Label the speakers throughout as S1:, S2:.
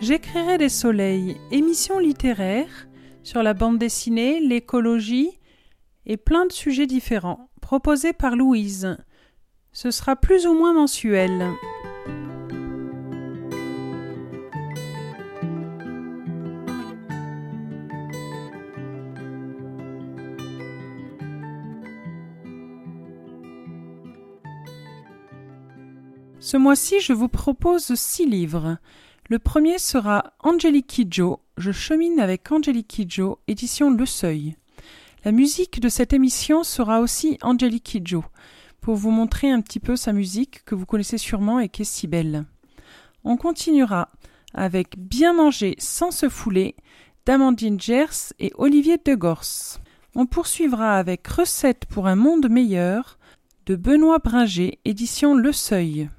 S1: J'écrirai des soleils, émissions littéraires sur la bande dessinée, l'écologie et plein de sujets différents, proposés par Louise. Ce sera plus ou moins mensuel. Ce mois-ci, je vous propose six livres. Le premier sera Angelique Kidjo. Je chemine avec Angelique Kidjo, édition Le Seuil. La musique de cette émission sera aussi Angelique Kidjo, pour vous montrer un petit peu sa musique que vous connaissez sûrement et qui est si belle. On continuera avec Bien manger sans se fouler d'Amandine Gers et Olivier Degors. On poursuivra avec Recettes pour un monde meilleur de Benoît Bringer, édition Le Seuil.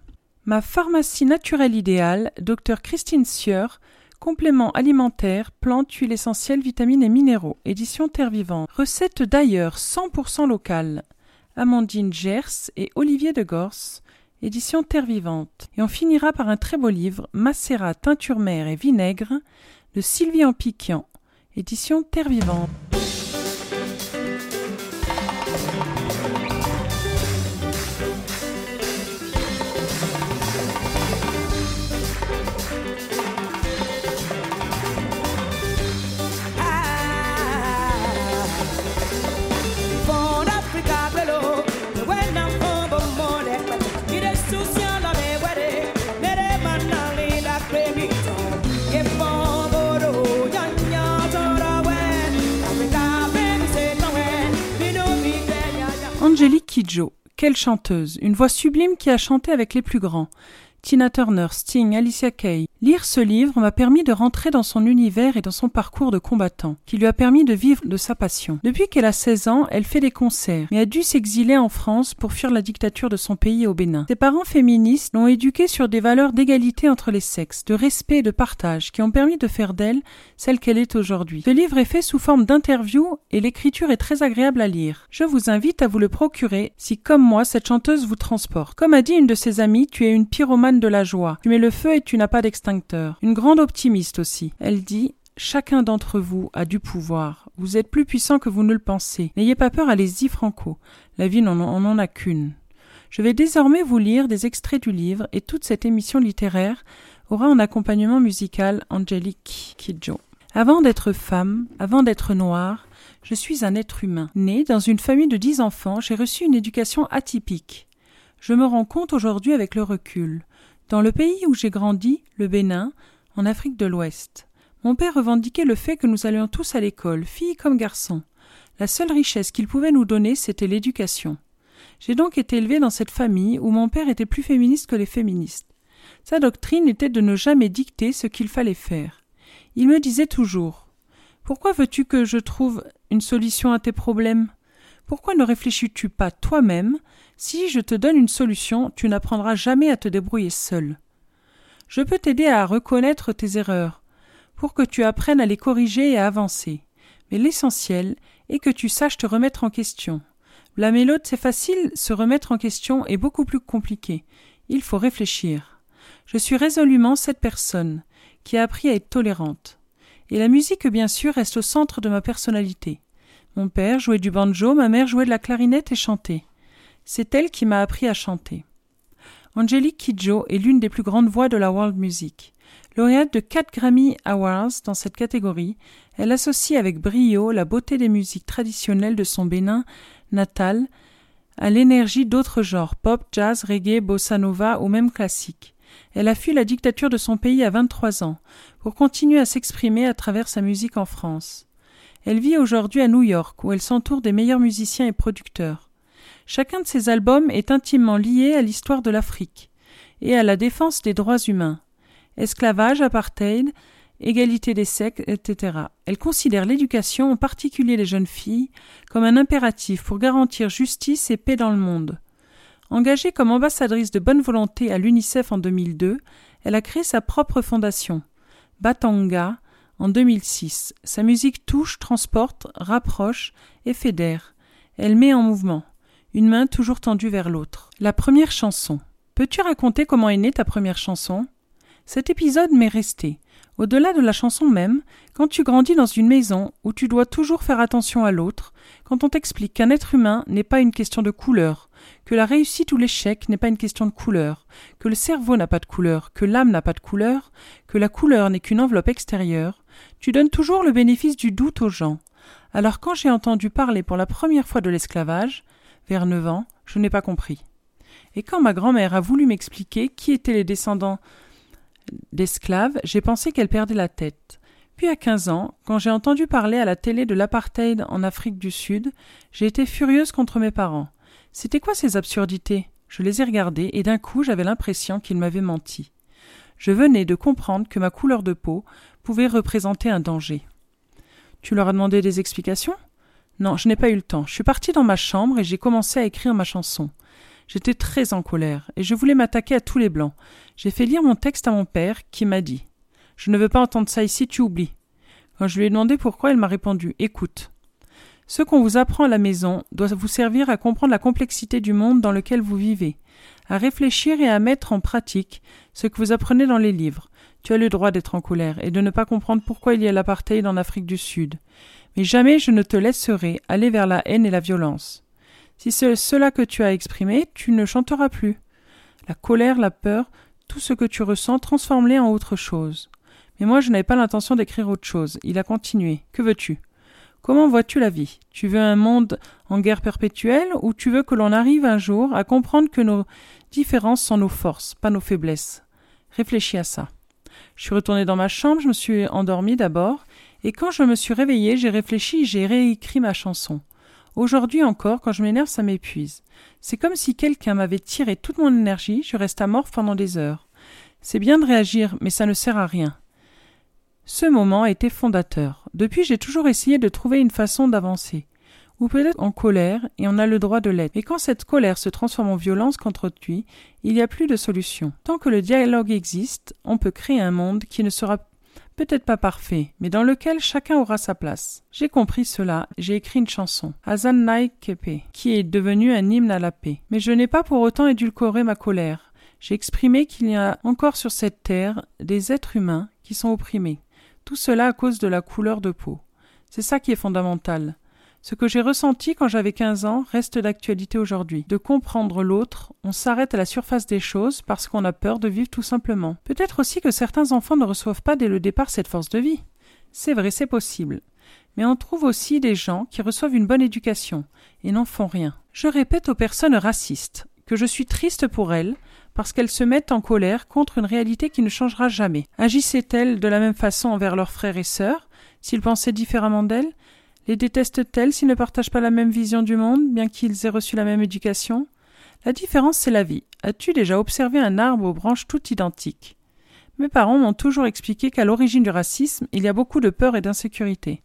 S1: Ma pharmacie naturelle idéale, Dr Christine Sieur, compléments alimentaires, plantes, huiles essentielles, vitamines et minéraux, édition Terre Vivante. Recettes d'ailleurs 100% locales. Amandine Gers et Olivier de Gors, édition Terre Vivante. Et on finira par un très beau livre, Macérat, teinture mère et vinaigre, de Sylvie Ampiquian, édition Terre Vivante. Angélique Kidjo, quelle chanteuse, une voix sublime qui a chanté avec les plus grands. Tina Turner, Sting, Alicia Kay. Lire ce livre m'a permis de rentrer dans son univers et dans son parcours de combattant, qui lui a permis de vivre de sa passion. Depuis qu'elle a 16 ans, elle fait des concerts, mais a dû s'exiler en France pour fuir la dictature de son pays au Bénin. Ses parents féministes l'ont éduquée sur des valeurs d'égalité entre les sexes, de respect et de partage, qui ont permis de faire d'elle celle qu'elle est aujourd'hui. Ce livre est fait sous forme d'interview et l'écriture est très agréable à lire. Je vous invite à vous le procurer si, comme moi, cette chanteuse vous transporte. Comme a dit une de ses amies, tu es une pyromane de la joie. Tu mets le feu et tu n'as pas Une grande optimiste aussi. Elle dit Chacun d'entre vous a du pouvoir. Vous êtes plus puissant que vous ne le pensez. N'ayez pas peur, allez-y, Franco. La vie n'en en a qu'une. Je vais désormais vous lire des extraits du livre et toute cette émission littéraire aura en accompagnement musical Angelique Kidjo. Avant d'être femme, avant d'être noire, je suis un être humain. Né dans une famille de dix enfants, j'ai reçu une éducation atypique. Je me rends compte aujourd'hui avec le recul. Dans le pays où j'ai grandi, le Bénin, en Afrique de l'Ouest, mon père revendiquait le fait que nous allions tous à l'école, filles comme garçons. La seule richesse qu'il pouvait nous donner, c'était l'éducation. J'ai donc été élevé dans cette famille où mon père était plus féministe que les féministes. Sa doctrine était de ne jamais dicter ce qu'il fallait faire. Il me disait toujours Pourquoi veux-tu que je trouve une solution à tes problèmes? Pourquoi ne réfléchis-tu pas toi-même? Si je te donne une solution, tu n'apprendras jamais à te débrouiller seul. Je peux t'aider à reconnaître tes erreurs, pour que tu apprennes à les corriger et à avancer. Mais l'essentiel est que tu saches te remettre en question. La mélode, c'est facile, se remettre en question est beaucoup plus compliqué. Il faut réfléchir. Je suis résolument cette personne qui a appris à être tolérante. Et la musique, bien sûr, reste au centre de ma personnalité. Mon père jouait du banjo, ma mère jouait de la clarinette et chantait. C'est elle qui m'a appris à chanter. Angelique Kidjo est l'une des plus grandes voix de la world music. Lauréate de quatre Grammy Awards dans cette catégorie, elle associe avec brio la beauté des musiques traditionnelles de son Bénin natal à l'énergie d'autres genres pop, jazz, reggae, bossa nova ou même classique. Elle a fui la dictature de son pays à 23 ans pour continuer à s'exprimer à travers sa musique en France. Elle vit aujourd'hui à New York où elle s'entoure des meilleurs musiciens et producteurs. Chacun de ces albums est intimement lié à l'histoire de l'Afrique et à la défense des droits humains. Esclavage, apartheid, égalité des sexes, etc. Elle considère l'éducation, en particulier les jeunes filles, comme un impératif pour garantir justice et paix dans le monde. Engagée comme ambassadrice de bonne volonté à l'UNICEF en 2002, elle a créé sa propre fondation, Batanga, en 2006. Sa musique touche, transporte, rapproche et fédère. Elle met en mouvement une main toujours tendue vers l'autre. La première chanson. Peux-tu raconter comment est née ta première chanson? Cet épisode m'est resté. Au-delà de la chanson même, quand tu grandis dans une maison où tu dois toujours faire attention à l'autre, quand on t'explique qu'un être humain n'est pas une question de couleur, que la réussite ou l'échec n'est pas une question de couleur, que le cerveau n'a pas de couleur, que l'âme n'a pas de couleur, que la couleur n'est qu'une enveloppe extérieure, tu donnes toujours le bénéfice du doute aux gens. Alors quand j'ai entendu parler pour la première fois de l'esclavage, vers neuf ans, je n'ai pas compris. Et quand ma grand-mère a voulu m'expliquer qui étaient les descendants d'esclaves, j'ai pensé qu'elle perdait la tête. Puis à quinze ans, quand j'ai entendu parler à la télé de l'apartheid en Afrique du Sud, j'ai été furieuse contre mes parents. C'était quoi ces absurdités? Je les ai regardées et d'un coup j'avais l'impression qu'ils m'avaient menti. Je venais de comprendre que ma couleur de peau pouvait représenter un danger. Tu leur as demandé des explications? Non, je n'ai pas eu le temps. Je suis partie dans ma chambre et j'ai commencé à écrire ma chanson. J'étais très en colère, et je voulais m'attaquer à tous les blancs. J'ai fait lire mon texte à mon père, qui m'a dit. Je ne veux pas entendre ça ici, tu oublies. Quand je lui ai demandé pourquoi, il m'a répondu. Écoute. Ce qu'on vous apprend à la maison doit vous servir à comprendre la complexité du monde dans lequel vous vivez, à réfléchir et à mettre en pratique ce que vous apprenez dans les livres. Tu as le droit d'être en colère et de ne pas comprendre pourquoi il y a l'apartheid en Afrique du Sud. Mais jamais je ne te laisserai aller vers la haine et la violence. Si c'est cela que tu as exprimé, tu ne chanteras plus. La colère, la peur, tout ce que tu ressens, transforme-les en autre chose. Mais moi, je n'avais pas l'intention d'écrire autre chose. Il a continué. Que veux-tu? Comment vois-tu la vie? Tu veux un monde en guerre perpétuelle ou tu veux que l'on arrive un jour à comprendre que nos différences sont nos forces, pas nos faiblesses? Réfléchis à ça. Je suis retourné dans ma chambre, je me suis endormi d'abord, et quand je me suis réveillé, j'ai réfléchi, j'ai réécrit ma chanson. Aujourd'hui encore, quand je m'énerve, ça m'épuise. C'est comme si quelqu'un m'avait tiré toute mon énergie, je reste amorphe pendant des heures. C'est bien de réagir, mais ça ne sert à rien. Ce moment a été fondateur. Depuis, j'ai toujours essayé de trouver une façon d'avancer. Ou peut-être en colère, et on a le droit de l'être. Mais quand cette colère se transforme en violence contre lui, il n'y a plus de solution. Tant que le dialogue existe, on peut créer un monde qui ne sera peut-être pas parfait, mais dans lequel chacun aura sa place. J'ai compris cela, j'ai écrit une chanson, Hazan Kepe, qui est devenue un hymne à la paix. Mais je n'ai pas pour autant édulcoré ma colère. J'ai exprimé qu'il y a encore sur cette terre des êtres humains qui sont opprimés. Tout cela à cause de la couleur de peau. C'est ça qui est fondamental. Ce que j'ai ressenti quand j'avais quinze ans reste d'actualité aujourd'hui. De comprendre l'autre, on s'arrête à la surface des choses parce qu'on a peur de vivre tout simplement. Peut-être aussi que certains enfants ne reçoivent pas dès le départ cette force de vie. C'est vrai, c'est possible. Mais on trouve aussi des gens qui reçoivent une bonne éducation et n'en font rien. Je répète aux personnes racistes que je suis triste pour elles parce qu'elles se mettent en colère contre une réalité qui ne changera jamais. Agissaient-elles de la même façon envers leurs frères et sœurs, s'ils pensaient différemment d'elles? Les détestent-elles s'ils ne partagent pas la même vision du monde, bien qu'ils aient reçu la même éducation? La différence, c'est la vie. As-tu déjà observé un arbre aux branches toutes identiques? Mes parents m'ont toujours expliqué qu'à l'origine du racisme, il y a beaucoup de peur et d'insécurité,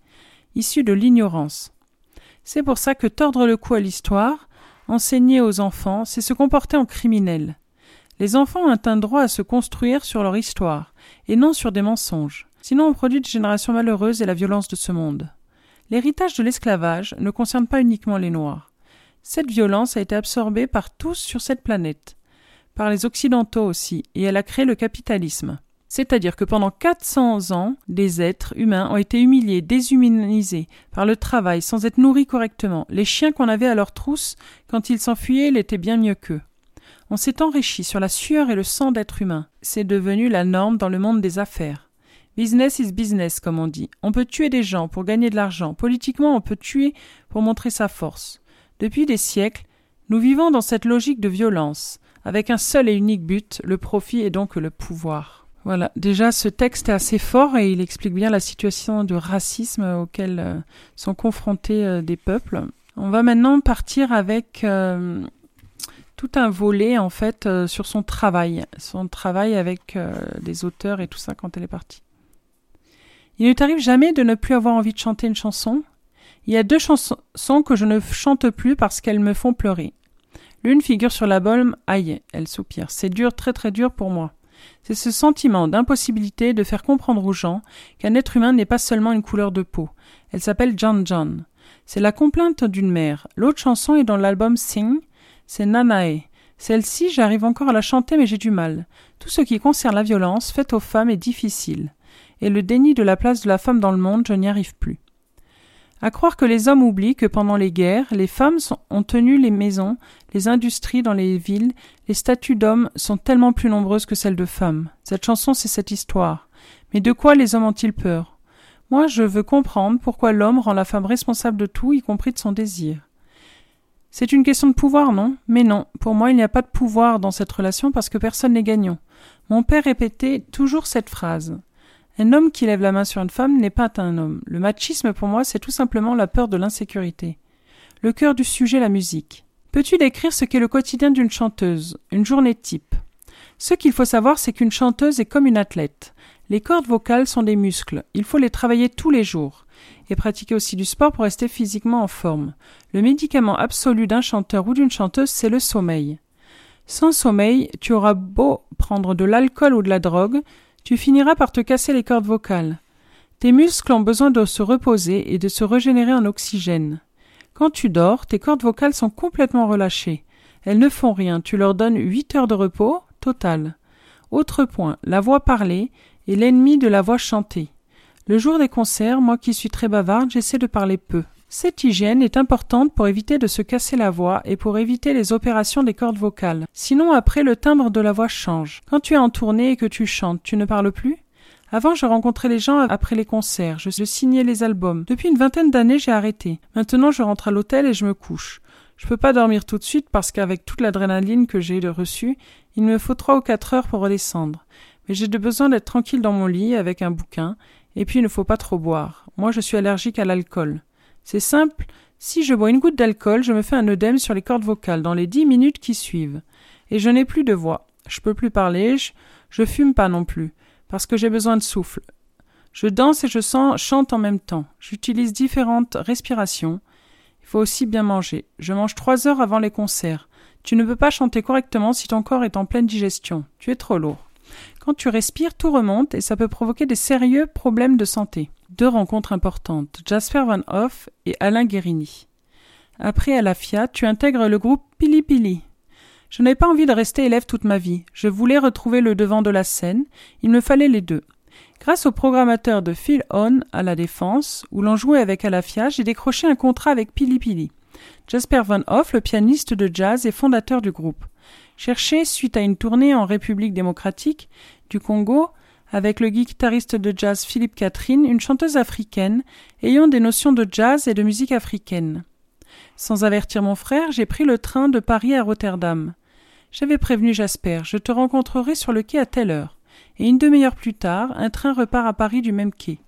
S1: issues de l'ignorance. C'est pour ça que tordre le cou à l'histoire, enseigner aux enfants, c'est se comporter en criminel. Les enfants ont un droit à se construire sur leur histoire, et non sur des mensonges. Sinon on produit des générations malheureuses et la violence de ce monde. L'héritage de l'esclavage ne concerne pas uniquement les Noirs. Cette violence a été absorbée par tous sur cette planète, par les Occidentaux aussi, et elle a créé le capitalisme. C'est-à-dire que pendant 400 ans, des êtres humains ont été humiliés, déshumanisés par le travail sans être nourris correctement. Les chiens qu'on avait à leur trousse, quand ils s'enfuyaient, ils étaient bien mieux qu'eux. On s'est enrichi sur la sueur et le sang d'êtres humains. C'est devenu la norme dans le monde des affaires. Business is business, comme on dit. On peut tuer des gens pour gagner de l'argent. Politiquement, on peut tuer pour montrer sa force. Depuis des siècles, nous vivons dans cette logique de violence, avec un seul et unique but, le profit et donc le pouvoir. Voilà, déjà ce texte est assez fort et il explique bien la situation de racisme auquel euh, sont confrontés euh, des peuples. On va maintenant partir avec euh, tout un volet en fait sur son travail, son travail avec des auteurs et tout ça quand elle est partie. Il ne t'arrive jamais de ne plus avoir envie de chanter une chanson Il y a deux chansons que je ne chante plus parce qu'elles me font pleurer. L'une figure sur l'album Aïe, elle soupire. C'est dur, très très dur pour moi. C'est ce sentiment d'impossibilité de faire comprendre aux gens qu'un être humain n'est pas seulement une couleur de peau. Elle s'appelle John John. C'est la complainte d'une mère. L'autre chanson est dans l'album Sing, c'est Nanae. Celle-ci, j'arrive encore à la chanter, mais j'ai du mal. Tout ce qui concerne la violence faite aux femmes est difficile. Et le déni de la place de la femme dans le monde, je n'y arrive plus. À croire que les hommes oublient que pendant les guerres, les femmes ont tenu les maisons, les industries dans les villes, les statues d'hommes sont tellement plus nombreuses que celles de femmes. Cette chanson, c'est cette histoire. Mais de quoi les hommes ont-ils peur? Moi, je veux comprendre pourquoi l'homme rend la femme responsable de tout, y compris de son désir. C'est une question de pouvoir, non? Mais non, pour moi, il n'y a pas de pouvoir dans cette relation parce que personne n'est gagnant. Mon père répétait toujours cette phrase. Un homme qui lève la main sur une femme n'est pas un homme. Le machisme, pour moi, c'est tout simplement la peur de l'insécurité. Le cœur du sujet, la musique. Peux-tu décrire ce qu'est le quotidien d'une chanteuse, une journée type? Ce qu'il faut savoir, c'est qu'une chanteuse est comme une athlète. Les cordes vocales sont des muscles, il faut les travailler tous les jours, et pratiquer aussi du sport pour rester physiquement en forme. Le médicament absolu d'un chanteur ou d'une chanteuse, c'est le sommeil. Sans sommeil, tu auras beau prendre de l'alcool ou de la drogue, tu finiras par te casser les cordes vocales. Tes muscles ont besoin de se reposer et de se régénérer en oxygène. Quand tu dors, tes cordes vocales sont complètement relâchées. Elles ne font rien, tu leur donnes huit heures de repos total. Autre point, la voix parlée est l'ennemi de la voix chantée. Le jour des concerts, moi qui suis très bavarde, j'essaie de parler peu. Cette hygiène est importante pour éviter de se casser la voix et pour éviter les opérations des cordes vocales. Sinon, après, le timbre de la voix change. Quand tu es en tournée et que tu chantes, tu ne parles plus? Avant, je rencontrais les gens après les concerts, je signais les albums. Depuis une vingtaine d'années, j'ai arrêté. Maintenant, je rentre à l'hôtel et je me couche. Je peux pas dormir tout de suite parce qu'avec toute l'adrénaline que j'ai reçue, il me faut trois ou quatre heures pour redescendre. Mais j'ai besoin d'être tranquille dans mon lit avec un bouquin, et puis il ne faut pas trop boire. Moi, je suis allergique à l'alcool. C'est simple. Si je bois une goutte d'alcool, je me fais un œdème sur les cordes vocales dans les dix minutes qui suivent. Et je n'ai plus de voix. Je peux plus parler, je, je fume pas non plus, parce que j'ai besoin de souffle. Je danse et je sens, chante en même temps. J'utilise différentes respirations. Il faut aussi bien manger. Je mange trois heures avant les concerts. Tu ne peux pas chanter correctement si ton corps est en pleine digestion. Tu es trop lourd. Quand tu respires, tout remonte et ça peut provoquer des sérieux problèmes de santé. Deux rencontres importantes, Jasper Van Hoff et Alain Guérini. Après à la tu intègres le groupe Pili Pili. Je n'avais pas envie de rester élève toute ma vie. Je voulais retrouver le devant de la scène. Il me fallait les deux. Grâce au programmateur de Phil On à la Défense, où l'on jouait avec Alafia, j'ai décroché un contrat avec Pili Pili. Jasper Van Hoff, le pianiste de jazz et fondateur du groupe cherché suite à une tournée en République démocratique du Congo avec le guitariste de jazz Philippe Catherine, une chanteuse africaine ayant des notions de jazz et de musique africaine. Sans avertir mon frère, j'ai pris le train de Paris à Rotterdam. J'avais prévenu Jasper, je te rencontrerai sur le quai à telle heure. Et une demi-heure plus tard, un train repart à Paris du même quai.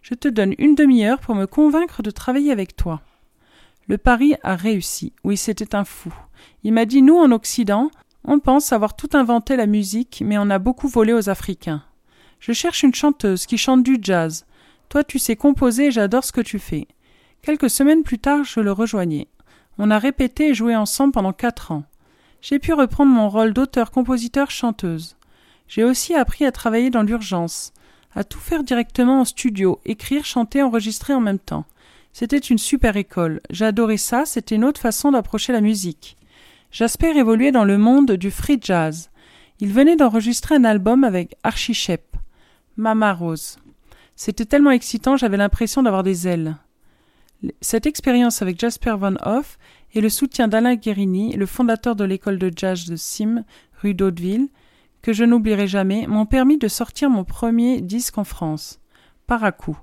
S1: Je te donne une demi-heure pour me convaincre de travailler avec toi. Le pari a réussi. Oui, c'était un fou. Il m'a dit, nous, en Occident, on pense avoir tout inventé la musique, mais on a beaucoup volé aux Africains. Je cherche une chanteuse qui chante du jazz. Toi, tu sais composer et j'adore ce que tu fais. Quelques semaines plus tard, je le rejoignais. On a répété et joué ensemble pendant quatre ans. J'ai pu reprendre mon rôle d'auteur-compositeur-chanteuse. J'ai aussi appris à travailler dans l'urgence, à tout faire directement en studio, écrire, chanter, enregistrer en même temps. C'était une super école. J'adorais ça, c'était une autre façon d'approcher la musique. Jasper évoluait dans le monde du free jazz. Il venait d'enregistrer un album avec Archie Shep, Mama Rose. C'était tellement excitant, j'avais l'impression d'avoir des ailes. Cette expérience avec Jasper Van Hoff et le soutien d'Alain Guérini, le fondateur de l'école de jazz de Sim, rue d'Hauteville, que je n'oublierai jamais, m'ont permis de sortir mon premier disque en France. Par à coup.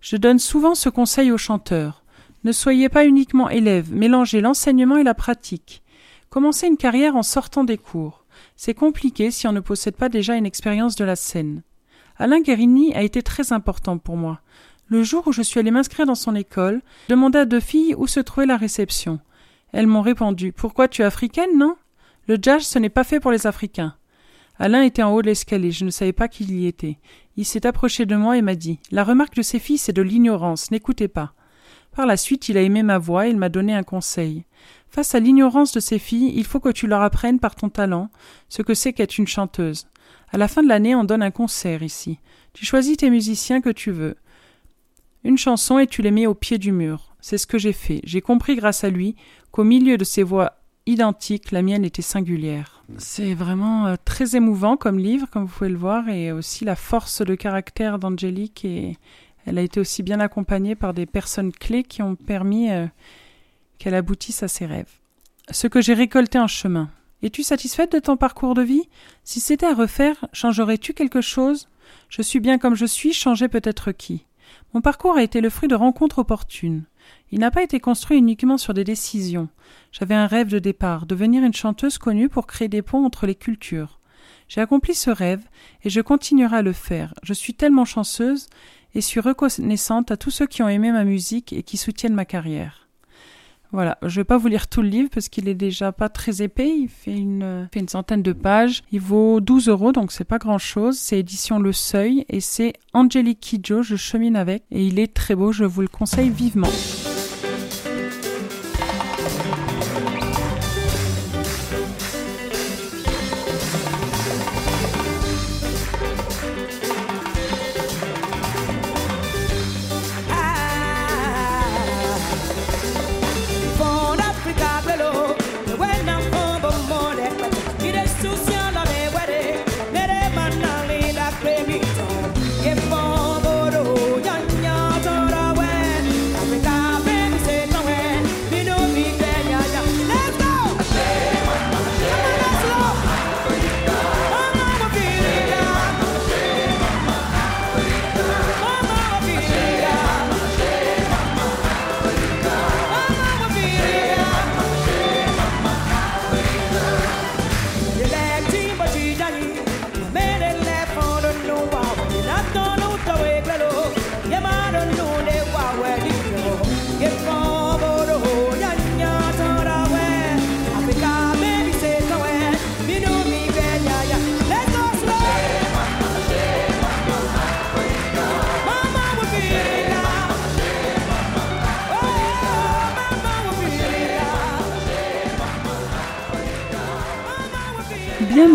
S1: Je donne souvent ce conseil aux chanteurs. Ne soyez pas uniquement élèves, mélangez l'enseignement et la pratique. Commencer une carrière en sortant des cours. C'est compliqué si on ne possède pas déjà une expérience de la scène. Alain Guérini a été très important pour moi. Le jour où je suis allé m'inscrire dans son école, je demandai à deux filles où se trouvait la réception. Elles m'ont répondu Pourquoi tu es africaine, non? Le jazz, ce n'est pas fait pour les Africains. Alain était en haut de l'escalier, je ne savais pas qu'il y était. Il s'est approché de moi et m'a dit La remarque de ces filles, c'est de l'ignorance, n'écoutez pas. Par la suite, il a aimé ma voix et il m'a donné un conseil. Face à l'ignorance de ces filles, il faut que tu leur apprennes par ton talent ce que c'est qu'être une chanteuse. À la fin de l'année, on donne un concert ici. Tu choisis tes musiciens que tu veux. Une chanson et tu les mets au pied du mur. C'est ce que j'ai fait. J'ai compris grâce à lui qu'au milieu de ces voix identique, la mienne était singulière. C'est vraiment euh, très émouvant comme livre, comme vous pouvez le voir, et aussi la force de caractère d'Angélique. Et elle a été aussi bien accompagnée par des personnes clés qui ont permis euh, qu'elle aboutisse à ses rêves. Ce que j'ai récolté en chemin. Es-tu satisfaite de ton parcours de vie? Si c'était à refaire, changerais-tu quelque chose? Je suis bien comme je suis, changer peut-être qui? Mon parcours a été le fruit de rencontres opportunes. Il n'a pas été construit uniquement sur des décisions. J'avais un rêve de départ, devenir une chanteuse connue pour créer des ponts entre les cultures. J'ai accompli ce rêve et je continuerai à le faire. Je suis tellement chanceuse et suis reconnaissante à tous ceux qui ont aimé ma musique et qui soutiennent ma carrière. Voilà, je vais pas vous lire tout le livre parce qu'il est déjà pas très épais. Il fait une, fait une centaine de pages. Il vaut 12 euros, donc c'est pas grand chose. C'est édition Le Seuil et c'est Angelique Kidjo. Je chemine avec et il est très beau. Je vous le conseille vivement.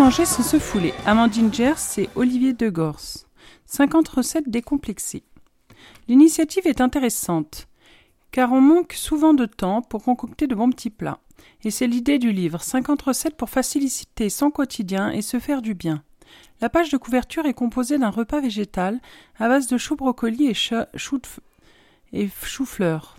S1: Manger sans se fouler. Amandine Gers et Olivier Degors. 50 recettes décomplexées. L'initiative est intéressante, car on manque souvent de temps pour concocter de bons petits plats. Et c'est l'idée du livre 50 recettes pour faciliter son quotidien et se faire du bien. La page de couverture est composée d'un repas végétal à base de choux brocoli et, chou et chou-fleur.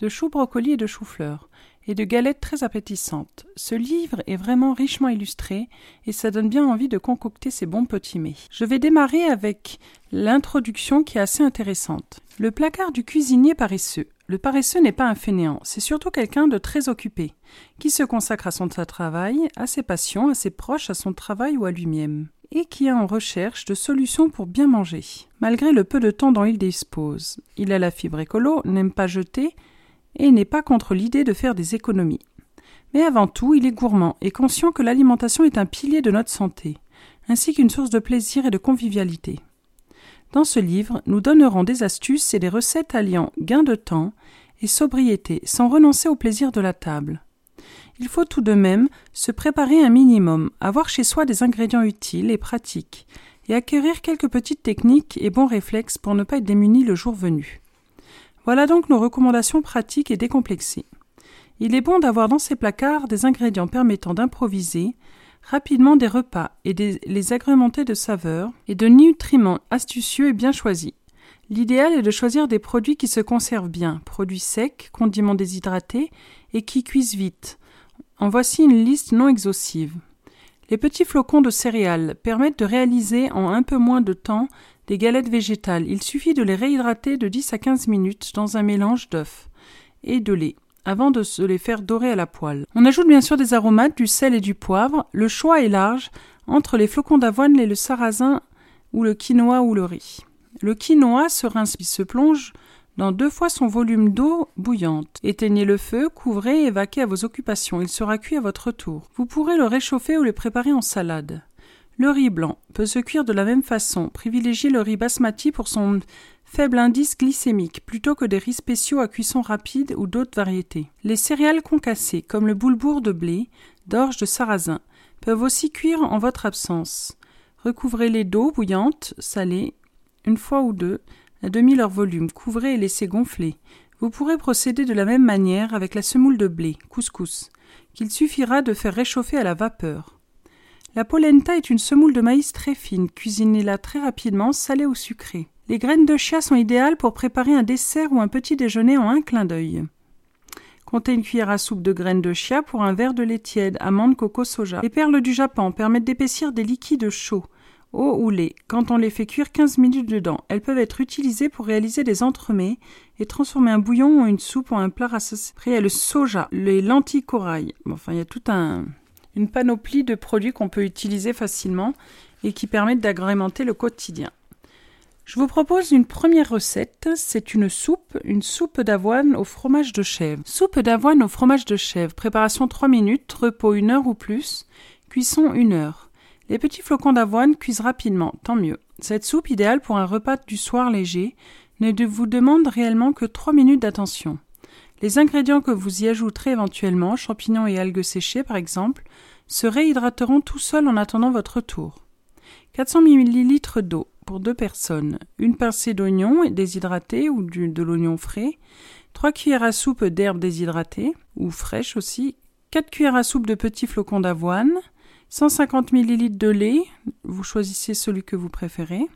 S1: De choux brocoli et de chou-fleur et de galettes très appétissantes. Ce livre est vraiment richement illustré et ça donne bien envie de concocter ces bons petits mets. Je vais démarrer avec l'introduction qui est assez intéressante. Le placard du cuisinier paresseux. Le paresseux n'est pas un fainéant, c'est surtout quelqu'un de très occupé, qui se consacre à son travail, à ses passions, à ses proches, à son travail ou à lui-même, et qui est en recherche de solutions pour bien manger, malgré le peu de temps dont il dispose. Il a la fibre écolo, n'aime pas jeter, et n'est pas contre l'idée de faire des économies. Mais avant tout, il est gourmand et conscient que l'alimentation est un pilier de notre santé, ainsi qu'une source de plaisir et de convivialité. Dans ce livre, nous donnerons des astuces et des recettes alliant gain de temps et sobriété sans renoncer au plaisir de la table. Il faut tout de même se préparer un minimum, avoir chez soi des ingrédients utiles et pratiques, et acquérir quelques petites techniques et bons réflexes pour ne pas être démuni le jour venu. Voilà donc nos recommandations pratiques et décomplexées. Il est bon d'avoir dans ces placards des ingrédients permettant d'improviser rapidement des repas et de les agrémenter de saveurs et de nutriments astucieux et bien choisis. L'idéal est de choisir des produits qui se conservent bien, produits secs, condiments déshydratés et qui cuisent vite. En voici une liste non exhaustive. Les petits flocons de céréales permettent de réaliser en un peu moins de temps des galettes végétales. Il suffit de les réhydrater de 10 à 15 minutes dans un mélange d'œufs et de lait avant de se les faire dorer à la poêle. On ajoute bien sûr des aromates, du sel et du poivre. Le choix est large entre les flocons d'avoine et le sarrasin ou le quinoa ou le riz. Le quinoa se rince se plonge dans deux fois son volume d'eau bouillante. Éteignez le feu, couvrez et vaquez à vos occupations. Il sera cuit à votre tour. Vous pourrez le réchauffer ou le préparer en salade. Le riz blanc peut se cuire de la même façon. Privilégiez le riz basmati pour son faible indice glycémique plutôt que des riz spéciaux à cuisson rapide ou d'autres variétés. Les céréales concassées comme le boulebourg de blé, d'orge de sarrasin peuvent aussi cuire en votre absence. Recouvrez-les d'eau bouillante, salée, une fois ou deux, à demi leur volume. Couvrez et laissez gonfler. Vous pourrez procéder de la même manière avec la semoule de blé, couscous. qu'il suffira de faire réchauffer à la vapeur. La polenta est une semoule de maïs très fine, cuisinez-la très rapidement, salée ou sucrée. Les graines de chia sont idéales pour préparer un dessert ou un petit déjeuner en un clin d'œil. Comptez une cuillère à soupe de graines de chia pour un verre de lait tiède, amandes, coco, soja. Les perles du Japon permettent d'épaissir des liquides chauds, eau ou lait, quand on les fait cuire 15 minutes dedans. Elles peuvent être utilisées pour réaliser des entremets et transformer un bouillon ou une soupe en un plat rassasié. Après, il y a le soja, les lentilles corail. enfin, il y a toute un, une panoplie de produits qu'on peut utiliser facilement et qui permettent d'agrémenter le quotidien. Je vous propose une première recette, c'est une soupe, une soupe d'avoine au fromage de chèvre. Soupe d'avoine au fromage de chèvre, préparation 3 minutes, repos 1 heure ou plus, cuisson 1 heure. Les petits flocons d'avoine cuisent rapidement, tant mieux. Cette soupe idéale pour un repas du soir léger ne vous demande réellement que 3 minutes d'attention. Les ingrédients que vous y ajouterez éventuellement, champignons et algues séchées par exemple, se réhydrateront tout seuls en attendant votre tour. 400 ml d'eau, pour deux personnes, une pincée d'oignon déshydraté ou de l'oignon frais, trois cuillères à soupe d'herbes déshydratées ou fraîches aussi, quatre cuillères à soupe de petits flocons d'avoine, 150 ml de lait, vous choisissez celui que vous préférez,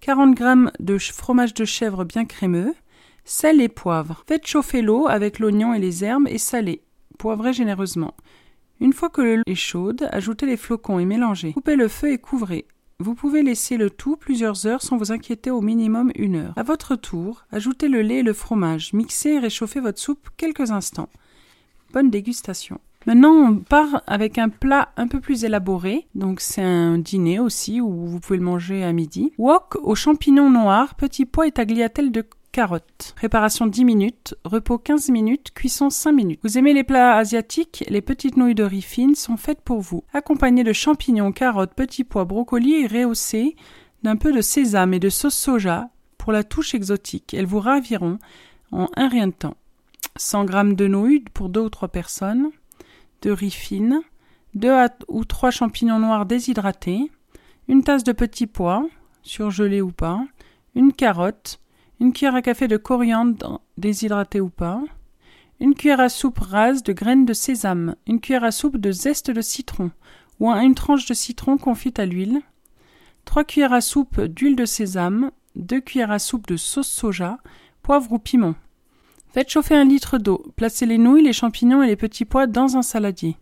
S1: 40 g de fromage de chèvre bien crémeux, sel et poivre. Faites chauffer l'eau avec l'oignon et les herbes et salez. Poivrez généreusement. Une fois que l'eau est chaude, ajoutez les flocons et mélangez. Coupez le feu et couvrez. Vous pouvez laisser le tout plusieurs heures sans vous inquiéter au minimum une heure. À votre tour, ajoutez le lait et le fromage, mixez et réchauffez votre soupe quelques instants. Bonne dégustation. Maintenant, on part avec un plat un peu plus élaboré. Donc, c'est un dîner aussi où vous pouvez le manger à midi. Wok aux champignons noirs, petits pois et tagliatelles de carottes. Préparation 10 minutes, repos 15 minutes, cuisson 5 minutes. Vous aimez les plats asiatiques? Les petites nouilles de riz fines sont faites pour vous. Accompagnées de champignons, carottes, petits pois, brocolis et rehaussées d'un peu de sésame et de sauce soja pour la touche exotique. Elles vous raviront en un rien de temps. 100 g de nouilles pour 2 ou 3 personnes, de riz fine, 2 ou 3 champignons noirs déshydratés, une tasse de petits pois, surgelés ou pas, une carotte, une cuillère à café de coriandre déshydraté ou pas, une cuillère à soupe rase de graines de sésame, une cuillère à soupe de zeste de citron ou une tranche de citron confite à l'huile, trois cuillères à soupe d'huile de sésame, deux cuillères à soupe de sauce soja, poivre ou piment. Faites chauffer un litre d'eau, placez les nouilles, les champignons et les petits pois dans un saladier.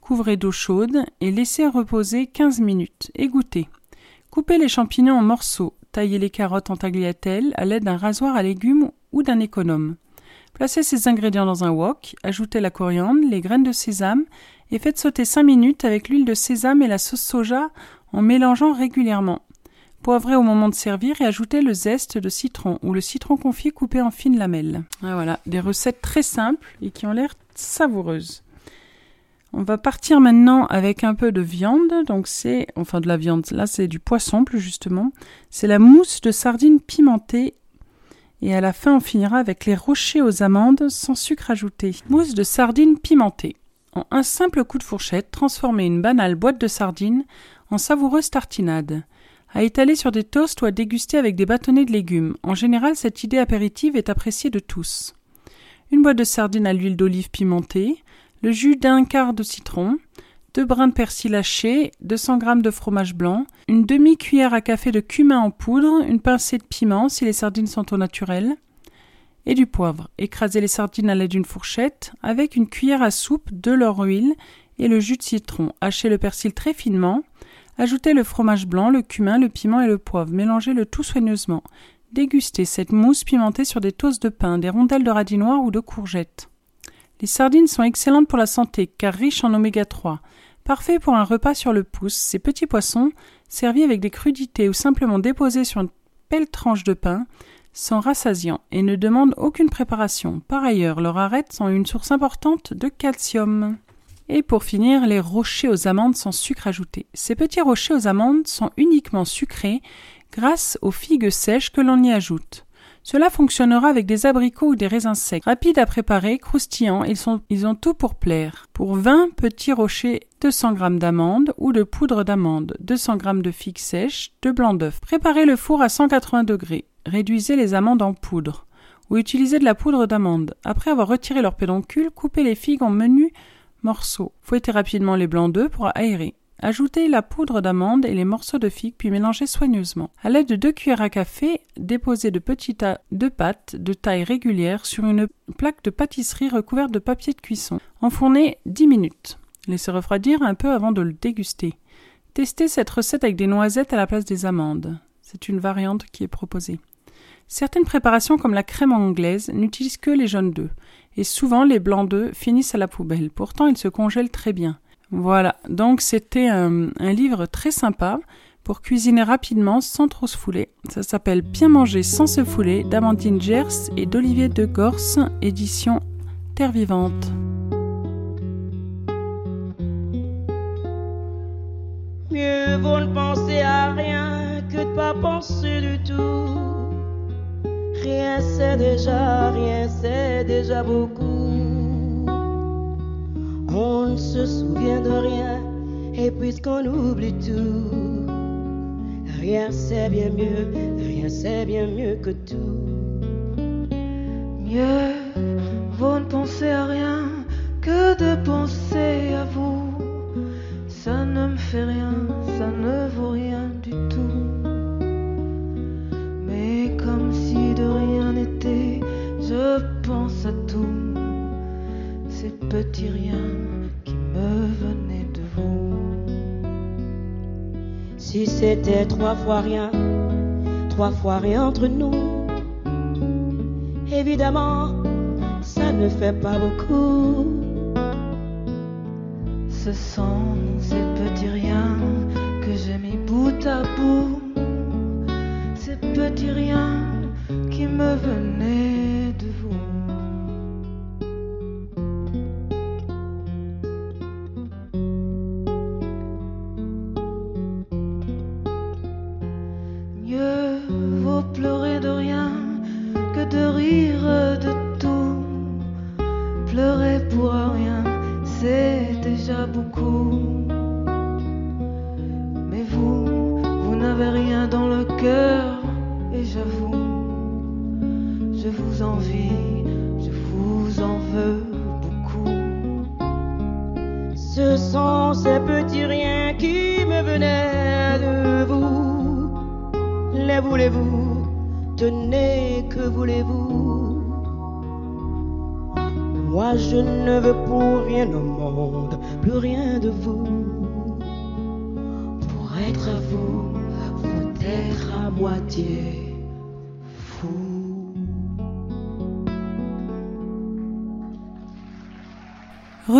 S1: Couvrez d'eau chaude et laissez reposer 15 minutes. Égouttez. Coupez les champignons en morceaux, Taillez les carottes en tagliatelles à l'aide d'un rasoir à légumes ou d'un économe. Placez ces ingrédients dans un wok, ajoutez la coriandre, les graines de sésame et faites sauter 5 minutes avec l'huile de sésame et la sauce soja en mélangeant régulièrement. Poivrez au moment de servir et ajoutez le zeste de citron ou le citron confit coupé en fines lamelles. Ah, voilà, des recettes très simples et qui ont l'air savoureuses. On va partir maintenant avec un peu de viande. Donc c'est, enfin de la viande, là c'est du poisson plus justement. C'est la mousse de sardine pimentée. Et à la fin, on finira avec les rochers aux amandes sans sucre ajouté. Mousse de sardine pimentée. En un simple coup de fourchette, transformez une banale boîte de sardines en savoureuse tartinade. À étaler sur des toasts ou à déguster avec des bâtonnets de légumes. En général, cette idée apéritive est appréciée de tous. Une boîte de sardines à l'huile d'olive pimentée, le jus d'un quart de citron, deux brins de persil haché, 200 g de fromage blanc, une demi-cuillère à café de cumin en poudre, une pincée de piment si les sardines sont au naturel, et du poivre. Écrasez les sardines à l'aide d'une fourchette avec une cuillère à soupe, de leur huile et le jus de citron. Hachez le persil très finement. Ajoutez le fromage blanc, le cumin, le piment et le poivre. Mélangez le tout soigneusement. Dégustez cette mousse pimentée sur des toasts de pain, des rondelles de radis noir ou de courgettes. Les sardines sont excellentes pour la santé car riches en oméga 3. Parfait pour un repas sur le pouce, ces petits poissons, servis avec des crudités ou simplement déposés sur une belle tranche de pain, sont rassasiants et ne demandent aucune préparation. Par ailleurs, leurs arêtes sont une source importante de calcium. Et pour finir, les rochers aux amandes sans sucre ajouté. Ces petits rochers aux amandes sont uniquement sucrés grâce aux figues sèches que l'on y ajoute. Cela fonctionnera avec des abricots ou des raisins secs. Rapides à préparer, croustillants, ils, ont tout pour plaire. Pour 20 petits rochers, 200 g d'amandes ou de poudre d'amande, 200 g de figues sèches, de blanc d'œuf. Préparez le four à 180 degrés. Réduisez les amandes en poudre ou utilisez de la poudre d'amande. Après avoir retiré leur pédoncule, coupez les figues en menus morceaux. Fouettez rapidement les blancs d'œufs pour aérer. Ajoutez la poudre d'amande et les morceaux de figue puis mélangez soigneusement. À l'aide de deux cuillères à café, déposez de petits tas de pâtes de taille régulière sur une plaque de pâtisserie recouverte de papier de cuisson. Enfournez 10 minutes. Laissez refroidir un peu avant de le déguster. Testez cette recette avec des noisettes à la place des amandes. C'est une variante qui est proposée. Certaines préparations comme la crème anglaise n'utilisent que les jaunes d'œufs, et souvent les blancs d'œufs finissent à la poubelle. Pourtant, ils se congèlent très bien. Voilà, donc c'était un, livre très sympa pour cuisiner rapidement sans trop se fouler. Ça s'appelle Bien manger sans se fouler d'Amandine Gers et d'Olivier de Gorse, édition Terre Vivante.
S2: Rien c'est déjà, rien c'est déjà beaucoup. On ne se souvient de rien, et puisqu'on oublie tout, rien c'est bien mieux, rien c'est bien mieux que tout.
S3: Mieux vaut ne penser à rien que de penser à vous. Ça ne me fait rien, ça ne vaut rien
S2: trois fois rien, trois fois rien entre nous, évidemment, ça ne fait pas beaucoup.
S3: Ce sont ces petits riens que j'ai mis bout à bout, ces petits riens qui me venaient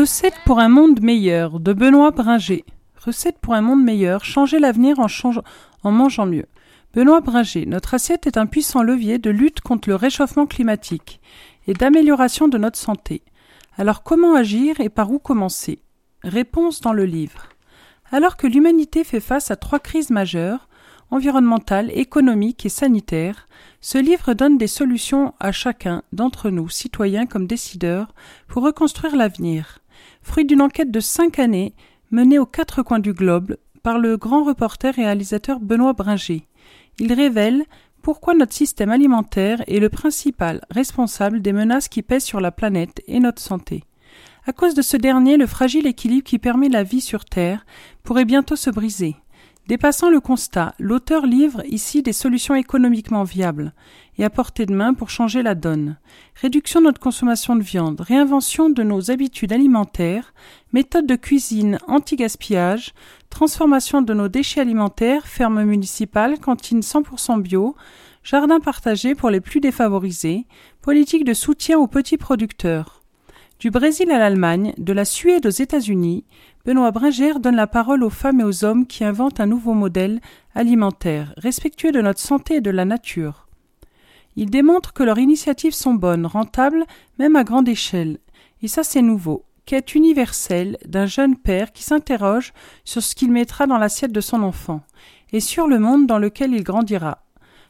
S1: Recette pour un monde meilleur de Benoît Bringer. Recette pour un monde meilleur, changer l'avenir en, mangeant mieux. Benoît Bringer, notre assiette est un puissant levier de lutte contre le réchauffement climatique et d'amélioration de notre santé. Alors comment agir et par où commencer? Réponse dans le livre. Alors que l'humanité fait face à trois crises majeures, environnementale, économique et sanitaire, ce livre donne des solutions à chacun d'entre nous, citoyens comme décideurs, pour reconstruire l'avenir. Fruit d'une enquête de cinq années menée aux quatre coins du globe par le grand reporter et réalisateur Benoît Bringer. Il révèle pourquoi notre système alimentaire est le principal responsable des menaces qui pèsent sur la planète et notre santé. À cause de ce dernier, le fragile équilibre qui permet la vie sur Terre pourrait bientôt se briser. Dépassant le constat, l'auteur livre ici des solutions économiquement viables et à portée de main pour changer la donne. Réduction de notre consommation de viande, réinvention de nos habitudes alimentaires, méthode de cuisine anti-gaspillage, transformation de nos déchets alimentaires, fermes municipales, cantines 100% bio, jardins partagés pour les plus défavorisés, politique de soutien aux petits producteurs. Du Brésil à l'Allemagne, de la Suède aux États-Unis, Benoît Bringer donne la parole aux femmes et aux hommes qui inventent un nouveau modèle alimentaire, respectueux de notre santé et de la nature. Il démontre que leurs initiatives sont bonnes, rentables, même à grande échelle. Et ça, c'est nouveau. Quête universelle d'un jeune père qui s'interroge sur ce qu'il mettra dans l'assiette de son enfant, et sur le monde dans lequel il grandira.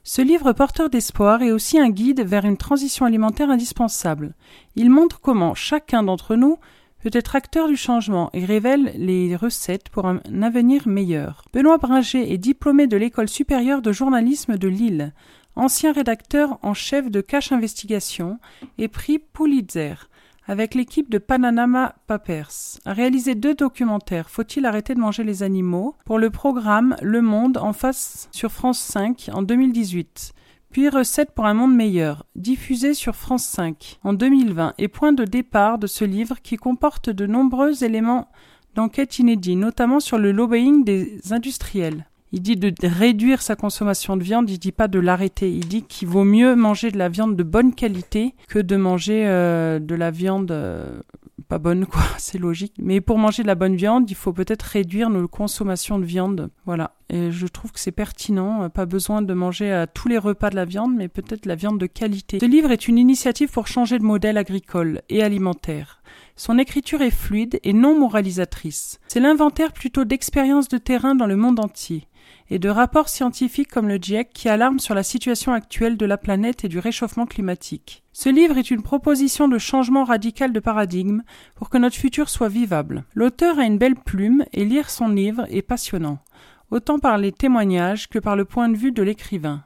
S1: Ce livre porteur d'espoir est aussi un guide vers une transition alimentaire indispensable. Il montre comment chacun d'entre nous peut être acteur du changement et révèle les recettes pour un avenir meilleur. Benoît Bringer est diplômé de l'École supérieure de journalisme de Lille, ancien rédacteur en chef de Cache Investigation et prix Pulitzer. Avec l'équipe de Panama Papers, a réalisé deux documentaires Faut-il arrêter de manger les animaux? Pour le programme Le Monde en face sur France 5 en 2018 puis Recette pour un monde meilleur, diffusé sur France 5 en 2020 et point de départ de ce livre qui comporte de nombreux éléments d'enquête inédits, notamment sur le lobbying des industriels. Il dit de réduire sa consommation de viande, il dit pas de l'arrêter. Il dit qu'il vaut mieux manger de la viande de bonne qualité que de manger euh, de la viande euh, pas bonne, quoi. C'est logique. Mais pour manger de la bonne viande, il faut peut-être réduire nos consommations de viande. Voilà. Et je trouve que c'est pertinent. Euh, pas besoin de manger à tous les repas de la viande, mais peut-être la viande de qualité. Ce livre est une initiative pour changer de modèle agricole et alimentaire. Son écriture est fluide et non moralisatrice. C'est l'inventaire plutôt d'expériences de terrain dans le monde entier et de rapports scientifiques comme le GIEC qui alarment sur la situation actuelle de la planète et du réchauffement climatique. Ce livre est une proposition de changement radical de paradigme pour que notre futur soit vivable. L'auteur a une belle plume et lire son livre est passionnant, autant par les témoignages que par le point de vue de l'écrivain.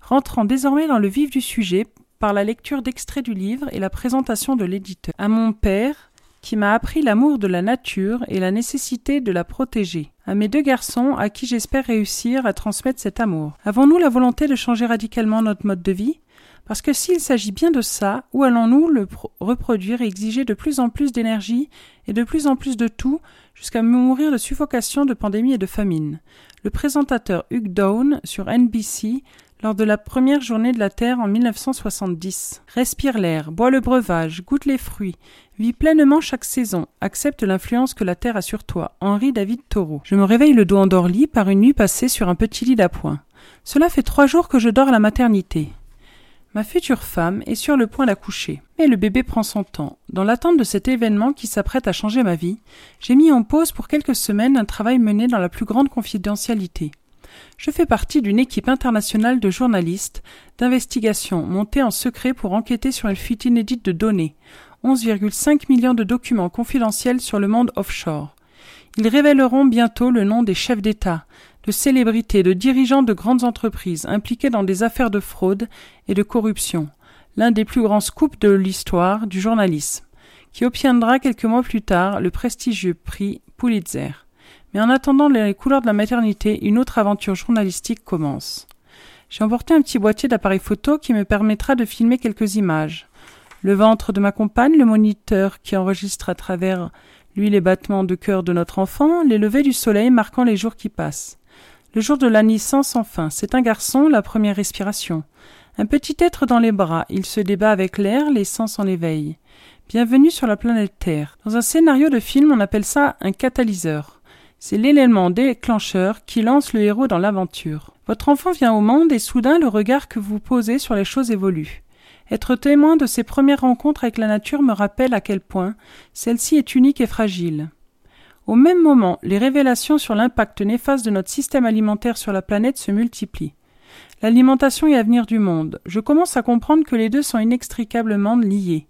S1: Rentrant désormais dans le vif du sujet par la lecture d'extraits du livre et la présentation de l'éditeur. À mon père, qui m'a appris l'amour de la nature et la nécessité de la protéger, à mes deux garçons à qui j'espère réussir à transmettre cet amour. Avons-nous la volonté de changer radicalement notre mode de vie? Parce que s'il s'agit bien de ça, où allons-nous le reproduire et exiger de plus en plus d'énergie et de plus en plus de tout, jusqu'à mourir de suffocation, de pandémie et de famine? Le présentateur Hugh Down sur NBC lors de la première journée de la Terre en 1970. Respire l'air, bois le breuvage, goûte les fruits, vis pleinement chaque saison, accepte l'influence que la Terre a sur toi. Henri David Thoreau. Je me réveille le dos endorli par une nuit passée sur un petit lit d'appoint. Cela fait trois jours que je dors à la maternité. Ma future femme est sur le point d'accoucher, mais le bébé prend son temps. Dans l'attente de cet événement qui s'apprête à changer ma vie, j'ai mis en pause pour quelques semaines un travail mené dans la plus grande confidentialité. Je fais partie d'une équipe internationale de journalistes d'investigation montée en secret pour enquêter sur une fuite inédite de données, 11,5 millions de documents confidentiels sur le monde offshore. Ils révéleront bientôt le nom des chefs d'État, de célébrités, de dirigeants de grandes entreprises impliqués dans des affaires de fraude et de corruption, l'un des plus grands scoops de l'histoire du journalisme, qui obtiendra quelques mois plus tard le prestigieux prix Pulitzer. Mais en attendant les couleurs de la maternité, une autre aventure journalistique commence. J'ai emporté un petit boîtier d'appareil photo qui me permettra de filmer quelques images. Le ventre de ma compagne, le moniteur qui enregistre à travers lui les battements de cœur de notre enfant, les levées du soleil marquant les jours qui passent. Le jour de la naissance enfin, c'est un garçon, la première respiration. Un petit être dans les bras, il se débat avec l'air, les sens en éveil. Bienvenue sur la planète Terre. Dans un scénario de film, on appelle ça un catalyseur. C'est l'élément déclencheur qui lance le héros dans l'aventure. Votre enfant vient au monde et soudain le regard que vous posez sur les choses évolue. Être témoin de ces premières rencontres avec la nature me rappelle à quel point celle-ci est unique et fragile. Au même moment, les révélations sur l'impact néfaste de notre système alimentaire sur la planète se multiplient. L'alimentation et l'avenir du monde. Je commence à comprendre que les deux sont inextricablement liés.